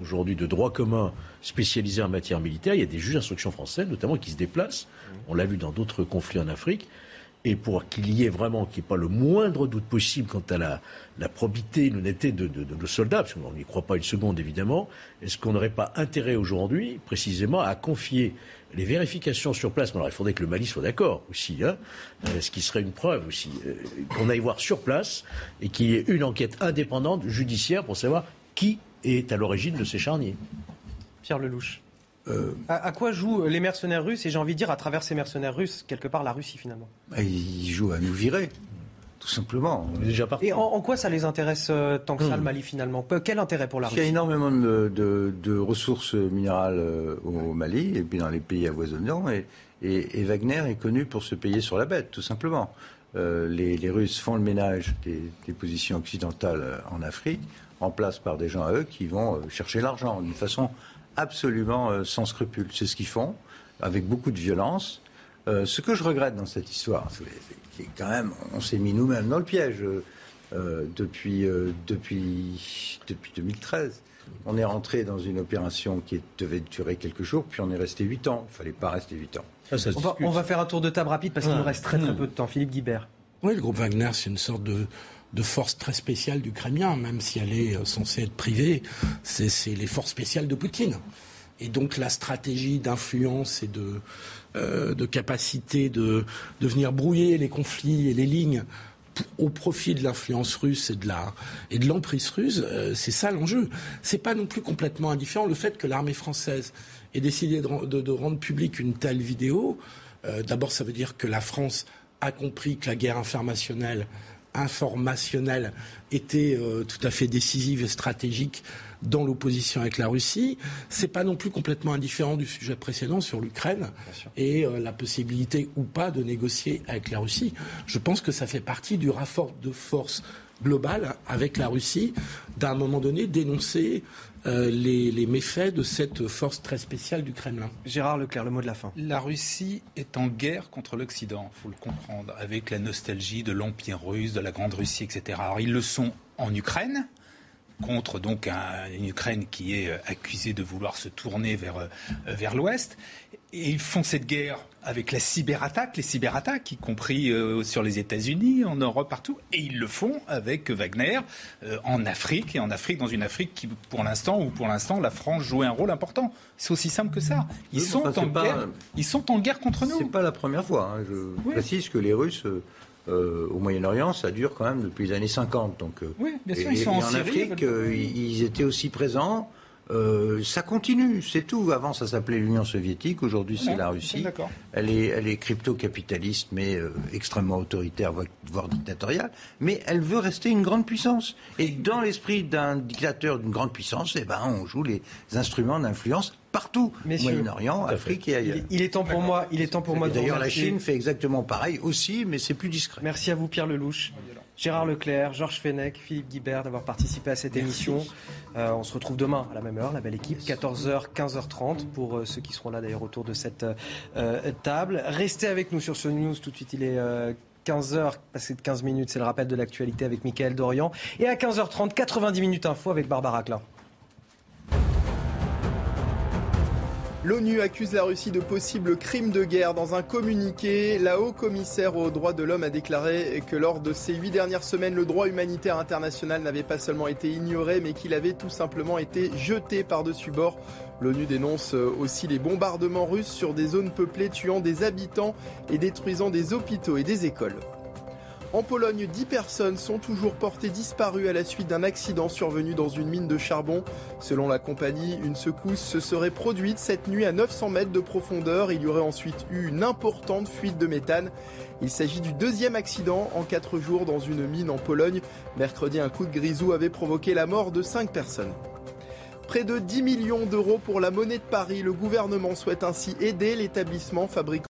aujourd'hui de droit commun spécialisés en matière militaire. Il y a des juges d'instruction français, notamment, qui se déplacent. On l'a vu dans d'autres conflits en Afrique. Et pour qu'il y ait vraiment, qu'il n'y ait pas le moindre doute possible quant à la, la probité, l'honnêteté de, de, nos soldats, parce qu'on n'y croit pas une seconde évidemment, est-ce qu'on n'aurait pas intérêt aujourd'hui, précisément, à confier les vérifications sur place? Alors il faudrait que le Mali soit d'accord aussi, hein, euh, ce qui serait une preuve aussi, euh, qu'on aille voir sur place et qu'il y ait une enquête indépendante, judiciaire, pour savoir qui est à l'origine de ces charniers. Pierre Lelouch. Euh, à, quoi jouent les mercenaires russes Et j'ai envie de dire, à travers ces mercenaires russes, quelque part, la Russie finalement? Bah, Ils jouent à nous virer, tout simplement. déjà Et en, quoi ça les intéresse euh, tant que ça, le hmm. Mali finalement? Quel intérêt pour la Russie Il y a énormément de, ressources minérales euh, au Mali et puis dans les pays avoisinants. Et, et, Wagner est connu pour se payer sur la bête, tout simplement. les, Russes font le ménage des positions occidentales en Afrique place par des gens à eux qui vont chercher l'argent d'une façon absolument euh, sans scrupules. C'est ce qu'ils font, avec beaucoup de violence. Euh, ce que je regrette dans cette histoire, c'est quand même, on s'est mis nous-mêmes dans le piège depuis, depuis, depuis 2013. On est rentré dans une opération qui devait durer quelques jours, puis on est resté 8 ans. Il ne fallait pas rester 8 ans. on, va, faire un tour de table rapide parce qu'il nous reste très très peu de temps. Philippe Guibert. Oui, le groupe Wagner, c'est une sorte de, de force très spéciale du Kremlin, même si elle est euh, censée être privée, c'est les forces spéciales de Poutine. Et donc la stratégie d'influence et de, euh, capacité de, venir brouiller les conflits et les lignes au profit de l'influence russe et de la l'emprise russe, euh, c'est ça l'enjeu. C'est pas non plus complètement indifférent le fait que l'armée française ait décidé de, rendre publique une telle vidéo. D'abord, ça veut dire que la France a compris que la guerre informationnelle informationnelle était euh, tout à fait décisive et stratégique dans l'opposition avec la Russie. C'est pas non plus complètement indifférent du sujet précédent sur l'Ukraine et euh, la possibilité ou pas de négocier avec la Russie. Je pense que ça fait partie du rapport de force global avec la Russie, d'un moment donné dénoncer euh, les, méfaits de cette force très spéciale du Kremlin. Gérard Leclerc, le mot de la fin. La Russie est en guerre contre l'Occident, il faut le comprendre, avec la nostalgie de l'Empire russe, de la Grande Russie, etc. Alors ils le sont en Ukraine, contre donc une Ukraine qui est euh, accusée de vouloir se tourner vers, euh, vers l'Ouest. Et ils font cette guerre avec la cyberattaque, les cyberattaques, y compris euh, sur les États-Unis, en Europe, partout. Et ils le font avec Wagner en Afrique, et en Afrique, dans une Afrique qui, pour l'instant, où pour l'instant, la France joue un rôle important. C'est aussi simple que ça. Ils, sont, en guerre, ils sont en guerre contre nous. C'est pas la première fois. Hein. Je précise que les Russes euh, au Moyen-Orient, ça dure quand même depuis les années 50. Donc, euh, oui, bien sûr, ils sont en, Afrique, euh, ils étaient aussi présents. ça continue, c'est tout. Avant, ça s'appelait l'Union soviétique. Aujourd'hui, c'est la Russie. Elle est, elle est crypto-capitaliste, mais extrêmement autoritaire, voire dictatoriale. Mais elle veut rester une grande puissance. Et dans l'esprit d'un dictateur d'une grande puissance, eh ben, on joue les instruments d'influence partout, Moyen-Orient, Afrique et ailleurs. Il, est temps pour moi, il est temps pour moi. D'ailleurs, la Chine fait exactement pareil aussi, mais c'est plus discret. Merci à vous, Pierre Lelouch. Gérard Leclerc, Georges Fenech, Philippe Guibert d'avoir participé à cette émission. Euh, on se retrouve demain à la même heure, la belle équipe, 14h, 15h30 pour euh, ceux qui seront là d'ailleurs autour de cette euh, table. Restez avec nous sur ce news. Tout de suite, il est 15h, passé de 15 minutes, c'est le rappel de l'actualité avec Mickaël Dorian. Et à 15h30, 90 minutes info avec Barbara Klein. L'ONU accuse la Russie de possibles crimes de guerre. Dans un communiqué, la haut-commissaire aux droits de l'homme a déclaré que lors de ces huit dernières semaines, le droit humanitaire international n'avait pas seulement été ignoré, mais qu'il avait tout simplement été jeté par-dessus bord. L'ONU dénonce aussi les bombardements russes sur des zones peuplées, tuant des habitants et détruisant des hôpitaux et des écoles. En Pologne, 10 personnes sont toujours portées disparues à la suite d'un accident survenu dans une mine de charbon. Selon la compagnie, une secousse se serait produite cette nuit à 900 mètres de profondeur. Il y aurait ensuite eu une importante fuite de méthane. Il s'agit du deuxième accident en 4 jours dans une mine en Pologne. Mercredi, un coup de grisou avait provoqué la mort de 5 personnes. Près de 10 millions d'euros pour la monnaie de Paris. Le gouvernement souhaite ainsi aider l'établissement fabricant